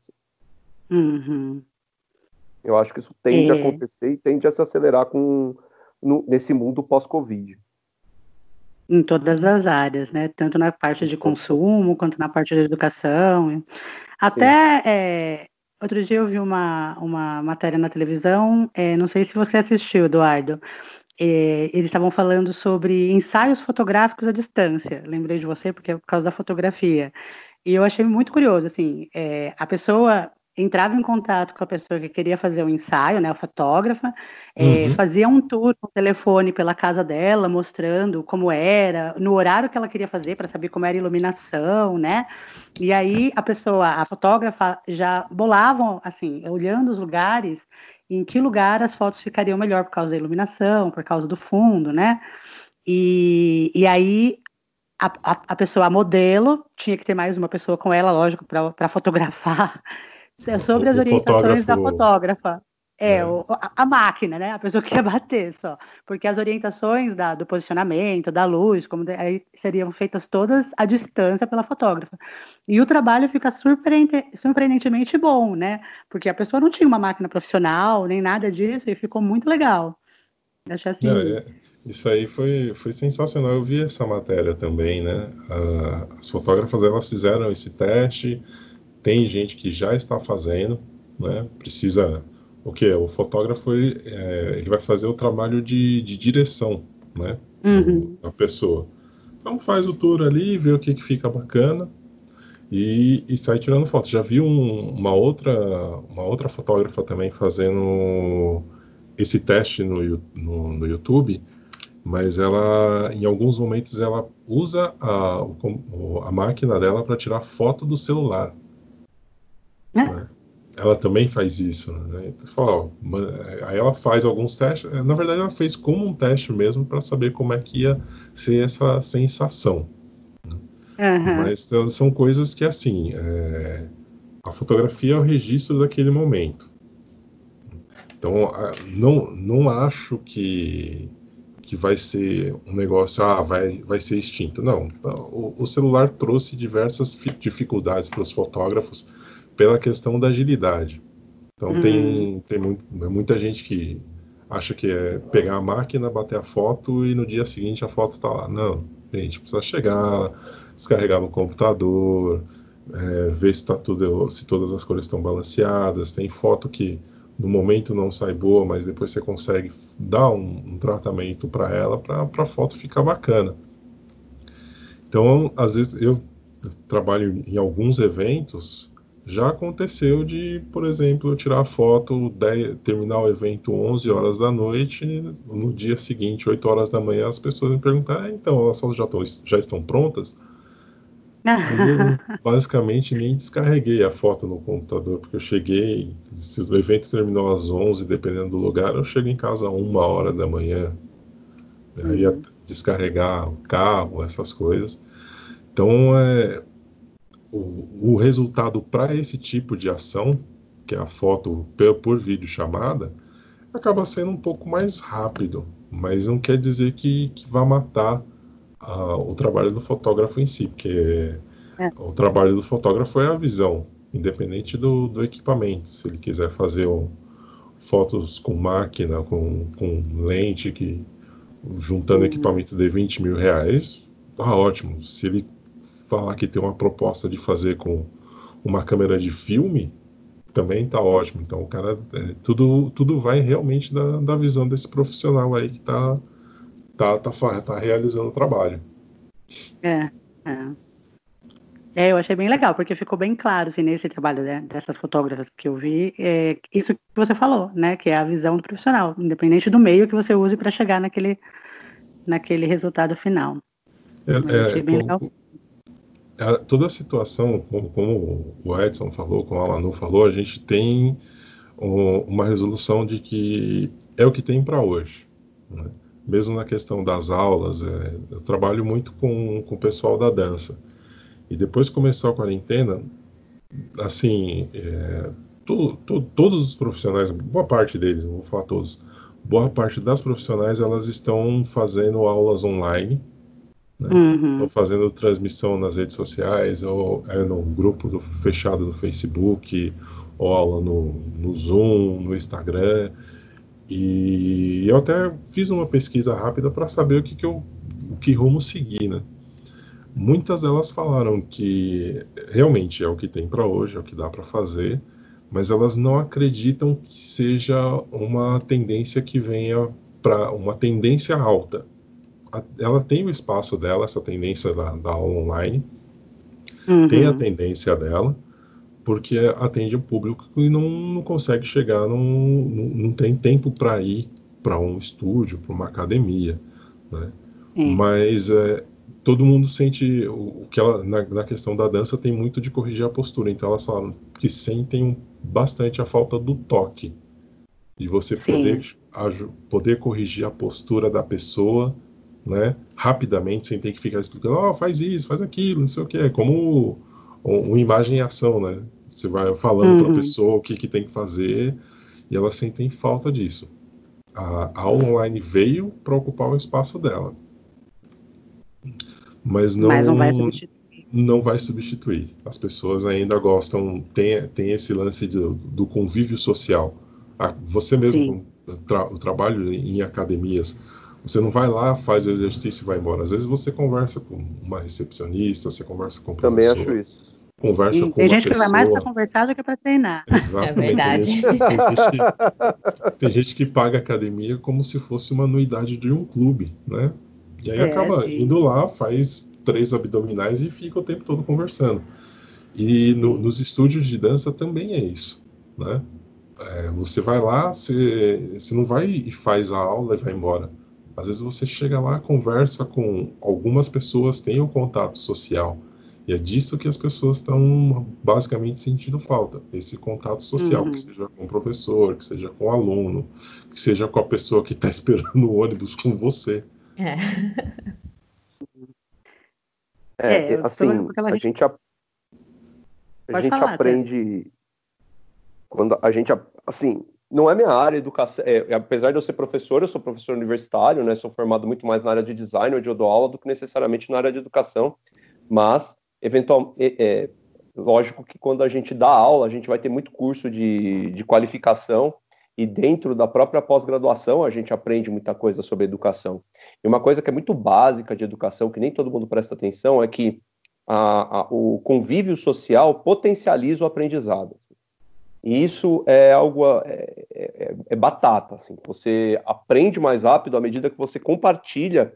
Uhum. Eu acho que isso tende é. a acontecer e tende a se acelerar com, no, nesse mundo pós-Covid. Em todas as áreas, né? Tanto na parte de consumo quanto na parte de educação. Até é, outro dia eu vi uma, uma matéria na televisão, é, não sei se você assistiu, Eduardo, é, eles estavam falando sobre ensaios fotográficos à distância. Lembrei de você porque é por causa da fotografia. E eu achei muito curioso, assim, é, a pessoa entrava em contato com a pessoa que queria fazer o um ensaio, né, a fotógrafa, é, uhum. fazia um tour com o telefone pela casa dela, mostrando como era, no horário que ela queria fazer, para saber como era a iluminação, né? E aí a pessoa, a fotógrafa, já bolavam, assim, olhando os lugares, em que lugar as fotos ficariam melhor por causa da iluminação, por causa do fundo, né? E, e aí a, a, a pessoa, a modelo, tinha que ter mais uma pessoa com ela, lógico, para fotografar, É sobre as orientações da fotógrafa. É, é. O, a, a, máquina, né? A pessoa que ia bater só. Porque as orientações da, do posicionamento, da luz, como de, aí seriam feitas todas à distância pela fotógrafa. E o trabalho fica surpreendente, surpreendentemente bom, né? Porque a pessoa não tinha uma máquina profissional, nem nada disso, e ficou muito legal. achei assim. É, é, isso aí foi, foi sensacional. Eu vi essa matéria também, né? as fotógrafas elas fizeram esse teste. Tem gente que já está fazendo, né? Precisa o que? O fotógrafo ele, é, ele, vai fazer o trabalho de, de direção, né? Uhum. Da pessoa. Então faz o tour ali, vê o que, que fica bacana e, e sai tirando foto. Já vi um, uma outra uma outra fotógrafa também fazendo esse teste no, no, no YouTube, mas ela em alguns momentos ela usa a, a máquina dela para tirar foto do celular. É. Né? Ela também faz isso, né? Então, fala, aí ela faz alguns testes. Na verdade, ela fez como um teste mesmo para saber como é que ia ser essa sensação. Uhum. Mas então, são coisas que assim, é, a fotografia é o registro daquele momento. Então, não, não acho que que vai ser um negócio, ah, vai, vai ser extinto. Não, o, o celular trouxe diversas dificuldades para os fotógrafos pela questão da agilidade. Então tem, tem muito, muita gente que acha que é pegar a máquina, bater a foto e no dia seguinte a foto está lá. Não, gente, precisa chegar, descarregar no computador, é, ver se, tá tudo, se todas as cores estão balanceadas. Tem foto que no momento não sai boa, mas depois você consegue dar um, um tratamento para ela para a foto ficar bacana. Então, às vezes eu trabalho em alguns eventos já aconteceu de, por exemplo, eu tirar a foto, 10, terminar o evento 11 horas da noite, no dia seguinte, 8 horas da manhã, as pessoas me perguntaram, ah, então, as fotos já, estão, já estão prontas? eu basicamente nem descarreguei a foto no computador, porque eu cheguei, se o evento terminou às 11, dependendo do lugar, eu chego em casa a uma hora da manhã. Eu ia uhum. descarregar o carro, essas coisas. Então, é, o, o resultado para esse tipo de ação, que é a foto por, por vídeo chamada, acaba sendo um pouco mais rápido, mas não quer dizer que, que vá matar o trabalho do fotógrafo em si, porque é. o trabalho do fotógrafo é a visão, independente do, do equipamento. Se ele quiser fazer um, fotos com máquina, com, com lente, que juntando uhum. equipamento de 20 mil reais, tá ótimo. Se ele falar que tem uma proposta de fazer com uma câmera de filme, também tá ótimo. Então, o cara, é, tudo, tudo vai realmente da, da visão desse profissional aí que tá, tá, tá, tá realizando o trabalho. É, é. É, eu achei bem legal, porque ficou bem claro, assim, nesse trabalho né, dessas fotógrafas que eu vi, é, isso que você falou, né, que é a visão do profissional, independente do meio que você use para chegar naquele, naquele resultado final. É, é, achei bem legal a, toda a situação, como, como, o Edson falou, como a Lanu falou, a gente tem um, uma resolução de que é o que tem para hoje. Né? Mesmo na questão das aulas, é, eu trabalho muito com, com o pessoal da dança. E depois que começou a quarentena, assim, é, tu, tu, todos os profissionais, boa parte deles, não vou falar todos, boa parte das profissionais elas estão fazendo aulas online né? Uhum. Ou fazendo transmissão nas redes sociais, ou é no grupo do, fechado no Facebook, ou aula no, no Zoom, no Instagram. E eu até fiz uma pesquisa rápida para saber o que, que eu, o que rumo seguir, né? Muitas delas falaram que realmente é o que tem para hoje, é o que dá para fazer, mas elas não acreditam que seja uma tendência que venha para uma tendência alta ela tem o espaço dela, essa tendência da, da aula online, uhum. tem a tendência dela, porque atende o público e não, não consegue chegar, não, não, não tem tempo para ir para um estúdio, para uma academia, né? Mas é, todo mundo sente o, que ela na, na, questão da dança tem muito de corrigir a postura, então elas falam que sentem bastante a falta do toque, de você poder, poder corrigir a postura da pessoa né, rapidamente, sem ter que ficar explicando, oh, faz isso, faz aquilo, não sei o que, é como uma imagem em ação, né? Você vai falando uhum. para a pessoa o que, que tem que fazer e elas sentem falta disso. A, a online veio para ocupar o espaço dela. Mas não, Mas não vai substituir. Não vai substituir. As pessoas ainda gostam, tem, tem esse lance de, do convívio social. Você mesmo, tra, o trabalho em academias, você não vai lá, faz o exercício e vai embora. Às vezes você conversa com uma recepcionista, você conversa com um Também acho isso. Conversa e com tem gente pessoa. que vai mais para conversar do que para treinar. Exatamente. É verdade. Tem gente, tem, gente que, tem gente, que, paga academia como se fosse uma anuidade de um clube, né? E aí é, acaba sim. indo lá, faz três abdominais e fica o tempo todo conversando. E no, nos estúdios de dança também é isso, né? É, você vai lá, você, você não vai e faz a aula e vai embora às vezes você chega lá, conversa com algumas pessoas, tem o um contato social. E é disso que as pessoas estão basicamente sentindo falta. Esse contato social, uhum. que seja com o professor, que seja com o aluno, que seja com a pessoa que está esperando o ônibus com você. É. É, é assim, a gente, gente, a, a gente falar, aprende. Quando a gente, assim, não é minha área, educação. É, apesar de eu ser professor, eu sou professor universitário, né? Sou formado muito mais na área de design, onde eu dou aula, do que necessariamente na área de educação. Mas, eventualmente, é, é, lógico que quando a gente dá aula, a gente vai ter muito curso de, de qualificação e dentro da própria pós-graduação a gente aprende muita coisa sobre educação. E uma coisa que é muito básica de educação, que nem todo mundo presta atenção, é que a, a, o convívio social potencializa o aprendizado. E isso é algo é, é, é, batata, assim. Você aprende mais rápido à medida que você compartilha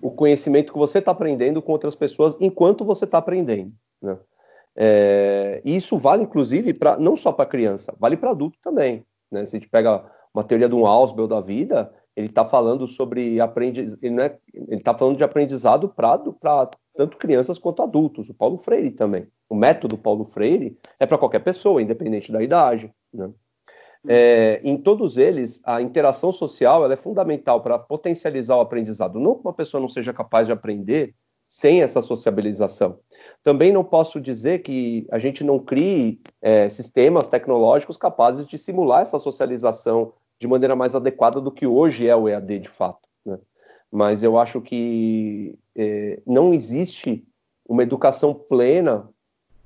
o conhecimento que você está aprendendo com outras pessoas enquanto você está aprendendo. Né? É, e isso vale, inclusive, para não só para criança, vale para adulto também. Né? Se a gente pega uma teoria de um Ausbel da vida, ele está falando sobre aprendizado, ele é, está falando de aprendizado para tanto crianças quanto adultos. O Paulo Freire também o método Paulo Freire é para qualquer pessoa, independente da idade. Né? É, em todos eles, a interação social é fundamental para potencializar o aprendizado. Não que uma pessoa não seja capaz de aprender sem essa sociabilização. Também não posso dizer que a gente não crie é, sistemas tecnológicos capazes de simular essa socialização de maneira mais adequada do que hoje é o EAD de fato. Né? Mas eu acho que é, não existe uma educação plena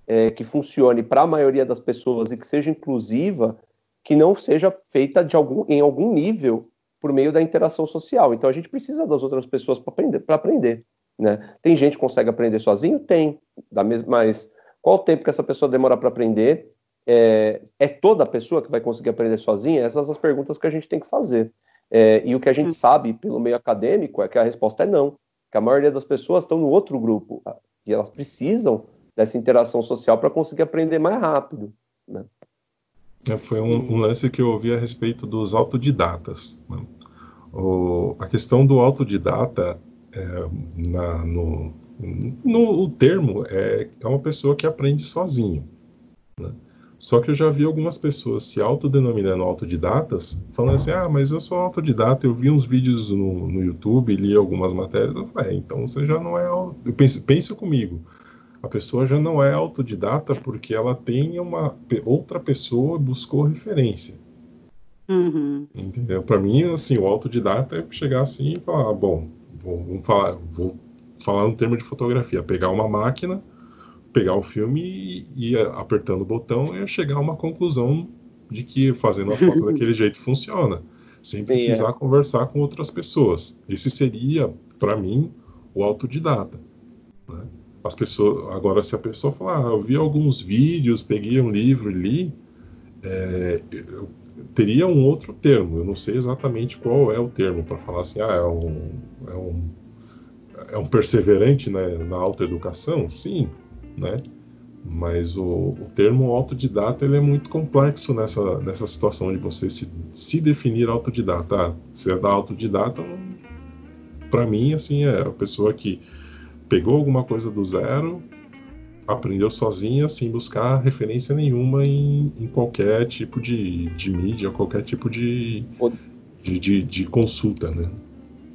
é, que funcione para a maioria das pessoas e que seja inclusiva, que não seja feita de algum, em algum nível por meio da interação social. Então a gente precisa das outras pessoas para aprender, aprender. Né? Tem gente que consegue aprender sozinho? Tem. Da mesma, mas qual o tempo que essa pessoa demora para aprender? É, é, toda a pessoa que vai conseguir aprender sozinha? Essas são as perguntas que a gente tem que fazer. É, e o que a gente hum. sabe pelo meio acadêmico é que a resposta é não. Que a maioria das pessoas estão no outro grupo e elas precisam dessa interação social para conseguir aprender mais rápido. Né? É, foi um, um, lance que eu ouvi a respeito dos autodidatas. Né? O, a questão do autodidata, é, na, no, no o termo, é, é uma pessoa que aprende sozinho. Né? Só que eu já vi algumas pessoas se autodenominando autodidatas, falando assim: ah, mas eu sou autodidata, eu vi uns vídeos no, no YouTube, li algumas matérias. Eu falei, é, então você já não é. Eu pense, pense comigo a pessoa já não é autodidata porque ela tem uma outra pessoa buscou referência. Uhum. Entendeu? Para mim, assim, o autodidata é chegar assim e falar, ah, bom, vou, vamos falar, vou falar no termo de fotografia, pegar uma máquina, pegar o filme e ir apertando o botão e chegar a uma conclusão de que fazendo a foto daquele jeito funciona, sem precisar é. conversar com outras pessoas. Esse seria, para mim, o autodidata. Né? as pessoas agora se a pessoa falar ah, eu vi alguns vídeos peguei um livro e li é, eu teria um outro termo eu não sei exatamente qual é o termo para falar assim ah é um, é um, é um perseverante né, na autoeducação sim né mas o, o termo autodidata ele é muito complexo nessa, nessa situação de você se, se definir autodidata ah, se é da autodidata para mim assim é a pessoa que pegou alguma coisa do zero, aprendeu sozinha, sem buscar referência nenhuma em, em qualquer tipo de, de mídia, qualquer tipo de, de, de, de consulta, né?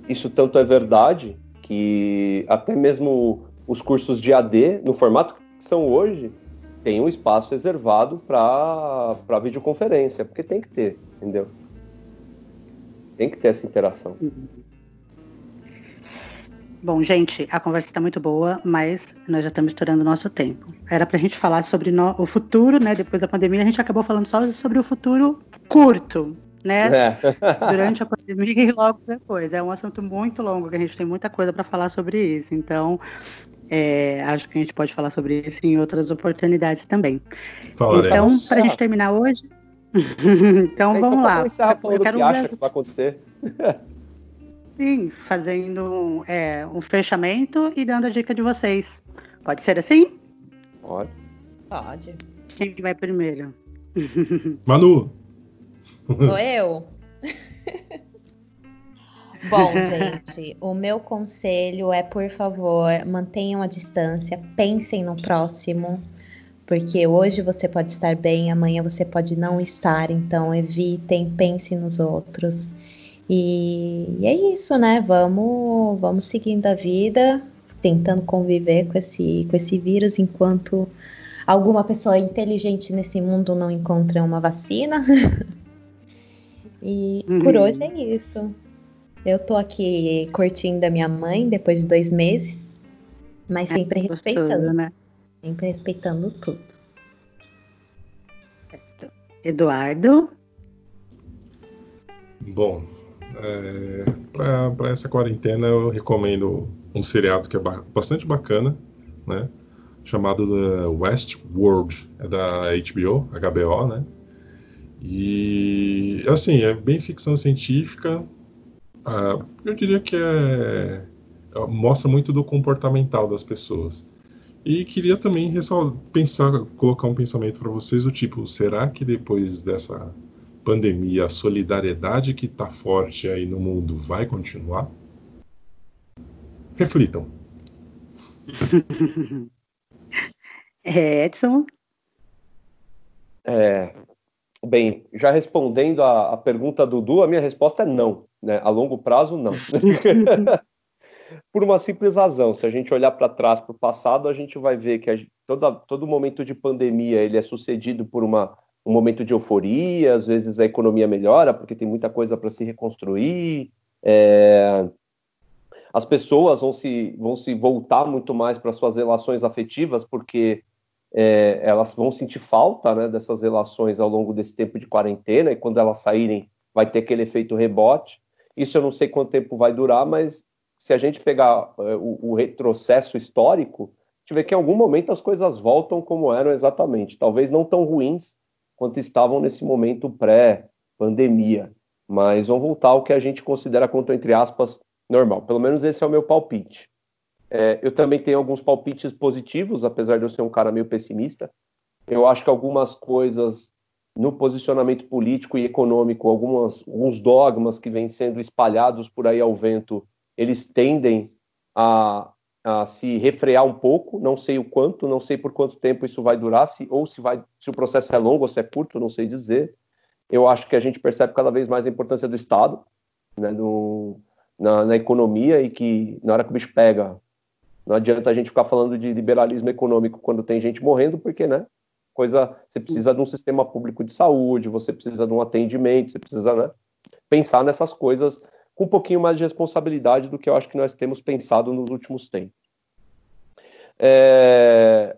Isso tanto é verdade que até mesmo os cursos de AD, no formato que são hoje, tem um espaço reservado para videoconferência, porque tem que ter, entendeu? Tem que ter essa interação. Bom, gente, a conversa está muito boa, mas nós já estamos estourando o nosso tempo. Era para a gente falar sobre no, o futuro, né? Depois da pandemia, a gente acabou falando só sobre o futuro curto, né? É. Durante a pandemia e logo depois. É um assunto muito longo, que a gente tem muita coisa para falar sobre isso. Então, é, acho que a gente pode falar sobre isso em outras oportunidades também. Falaremos. Então, para a gente terminar hoje. então, vamos lá. Eu quero o que acha que vai acontecer. Sim, fazendo é, um fechamento e dando a dica de vocês. Pode ser assim? Pode. Pode. Quem vai primeiro? Manu! Sou eu? Bom, gente, o meu conselho é, por favor, mantenham a distância, pensem no próximo, porque hoje você pode estar bem, amanhã você pode não estar, então evitem, pensem nos outros. E, e é isso, né? Vamos, vamos seguindo a vida, tentando conviver com esse, com esse vírus enquanto alguma pessoa inteligente nesse mundo não encontra uma vacina. e uhum. por hoje é isso. Eu tô aqui curtindo a minha mãe depois de dois meses, mas é sempre gostoso, respeitando, né? Sempre respeitando tudo. Eduardo? Bom, é, para essa quarentena eu recomendo um seriado que é ba bastante bacana, né? Chamado Westworld, é da HBO, HBO, né? E assim, é bem ficção científica. Ah, eu diria que é, é, mostra muito do comportamental das pessoas. E queria também pensar, colocar um pensamento para vocês do tipo, será que depois dessa pandemia, a solidariedade que está forte aí no mundo vai continuar? Reflitam. É, Edson? É, bem, já respondendo a, a, pergunta do Dudu, a minha resposta é não. Né? A longo prazo, não. Por uma simples razão, se a gente olhar para trás, para o passado, a gente vai ver que a, toda, todo momento de pandemia ele é sucedido por uma um momento de euforia, às vezes a economia melhora porque tem muita coisa para se reconstruir, é... as pessoas vão se, vão se voltar muito mais para suas relações afetivas porque é, elas vão sentir falta né, dessas relações ao longo desse tempo de quarentena e quando elas saírem vai ter aquele efeito rebote. Isso eu não sei quanto tempo vai durar, mas se a gente pegar é, o, o retrocesso histórico, a gente vê que em algum momento as coisas voltam como eram exatamente. Talvez não tão ruins, quanto estavam nesse momento pré-pandemia. Mas vão voltar ao que a gente considera quanto, entre aspas, normal. Pelo menos esse é o meu palpite. É, eu também tenho alguns palpites positivos, apesar de eu ser um cara meio pessimista. Eu acho que algumas coisas no posicionamento político e econômico, algumas, alguns dogmas que vêm sendo espalhados por aí ao vento, eles tendem a, a se refrear um pouco, não sei o quanto, não sei por quanto tempo isso vai durar, se, ou se, vai, se o processo é longo ou se é curto, não sei dizer. Eu acho que a gente percebe cada vez mais a importância do Estado né, no, na, na, economia e que na hora que o bicho pega, não adianta a gente ficar falando de liberalismo econômico quando tem gente morrendo, porque, né, coisa, você precisa de um sistema público de saúde, você precisa de um atendimento, você precisa, né, pensar nessas coisas com um pouquinho mais de responsabilidade do que eu acho que nós temos pensado nos últimos tempos. É...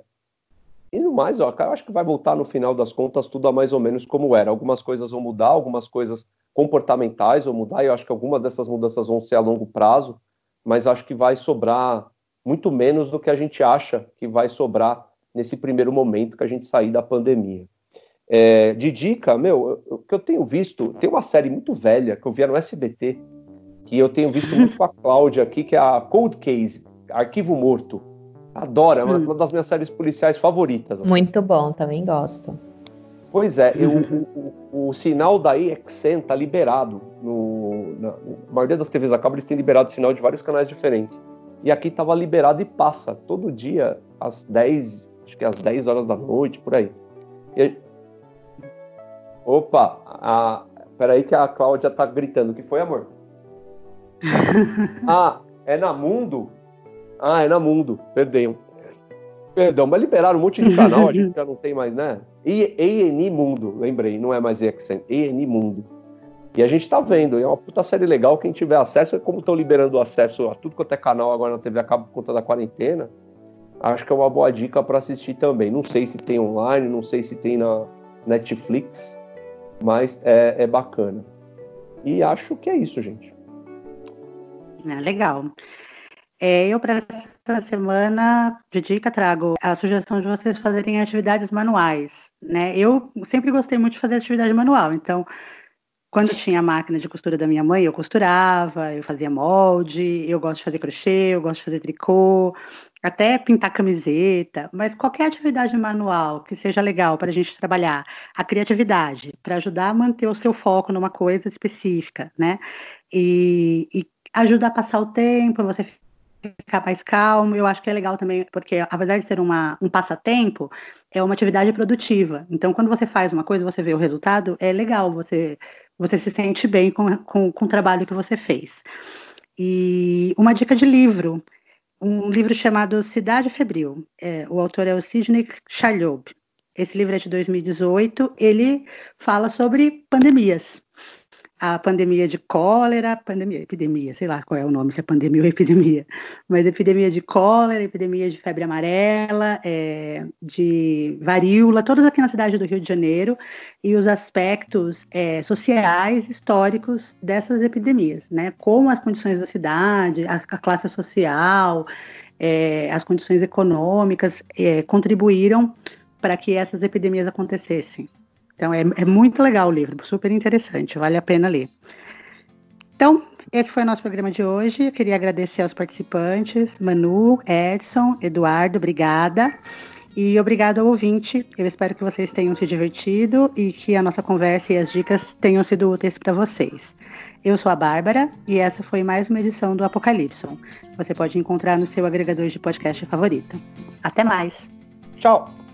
E no mais, ó, eu acho que vai voltar no final das contas tudo a mais ou menos como era. Algumas coisas vão mudar, algumas coisas comportamentais vão mudar, e eu acho que algumas dessas mudanças vão ser a longo prazo, mas acho que vai sobrar muito menos do que a gente acha que vai sobrar nesse primeiro momento que a gente sair da pandemia. É, de dica, meu, o que eu tenho visto, tem uma série muito velha que eu via no SBT, que eu tenho visto muito com a Cláudia aqui, que é a Cold Case, Arquivo Morto. Adoro, é uma, hum. uma das minhas séries policiais favoritas. Assim. Muito bom, também gosto. Pois é, eu, o, o, o, sinal da EXN tá liberado. No, na, na maioria das TVs a cabo eles têm liberado sinal de vários canais diferentes. E aqui estava liberado e passa todo dia às 10, acho que às 10 horas da noite, por aí. E, opa, a, peraí que a Cláudia tá gritando. O que foi, amor? ah, é na Mundo? Ah, é na Mundo, perdão. Perdão, mas liberaram um monte de canal, a gente já não tem mais, né? ENI Mundo, lembrei, não é mais EXN, ENI Mundo. E a gente tá vendo, é uma puta série legal, quem tiver acesso, é como estão liberando acesso a tudo quanto é canal agora na TV a cabo por conta da quarentena, acho que é uma boa dica para assistir também. Não sei se tem online, não sei se tem na Netflix, mas é, é bacana. E acho que é isso, gente. É, legal. É, eu, para essa semana, de dica, trago a sugestão de vocês fazerem atividades manuais. Né? Eu sempre gostei muito de fazer atividade manual, então, quando tinha a máquina de costura da minha mãe, eu costurava, eu fazia molde, eu gosto de fazer crochê, eu gosto de fazer tricô, até pintar camiseta, mas qualquer atividade manual que seja legal para a gente trabalhar a criatividade, para ajudar a manter o seu foco numa coisa específica, né? E, e ajudar a passar o tempo, você ficar mais calmo. Eu acho que é legal também, porque apesar de ser uma, um passatempo, é uma atividade produtiva. Então, quando você faz uma coisa, você vê o resultado, é legal, você, você se sente bem com, com, com o trabalho que você fez. E uma dica de livro um livro chamado Cidade Febril. É, o autor é o Sidney Chaloub. Esse livro é de 2018. Ele fala sobre pandemias a pandemia de cólera, pandemia, epidemia, sei lá qual é o nome, se é pandemia ou epidemia, mas epidemia de cólera, epidemia de febre amarela, é, de varíola, todas aqui na cidade do Rio de Janeiro, e os aspectos é, sociais, históricos dessas epidemias, né? Como as condições da cidade, a, a classe social, é, as condições econômicas é, contribuíram para que essas epidemias acontecessem. Então é, é muito legal o livro, super interessante, vale a pena ler. Então, esse foi o nosso programa de hoje. Eu queria agradecer aos participantes, Manu, Edson, Eduardo, obrigada. E obrigado ao ouvinte. Eu espero que vocês tenham se divertido e que a nossa conversa e as dicas tenham sido úteis para vocês. Eu sou a Bárbara e essa foi mais uma edição do Apocalipse. Você pode encontrar no seu agregador de podcast favorito. Até mais. Tchau.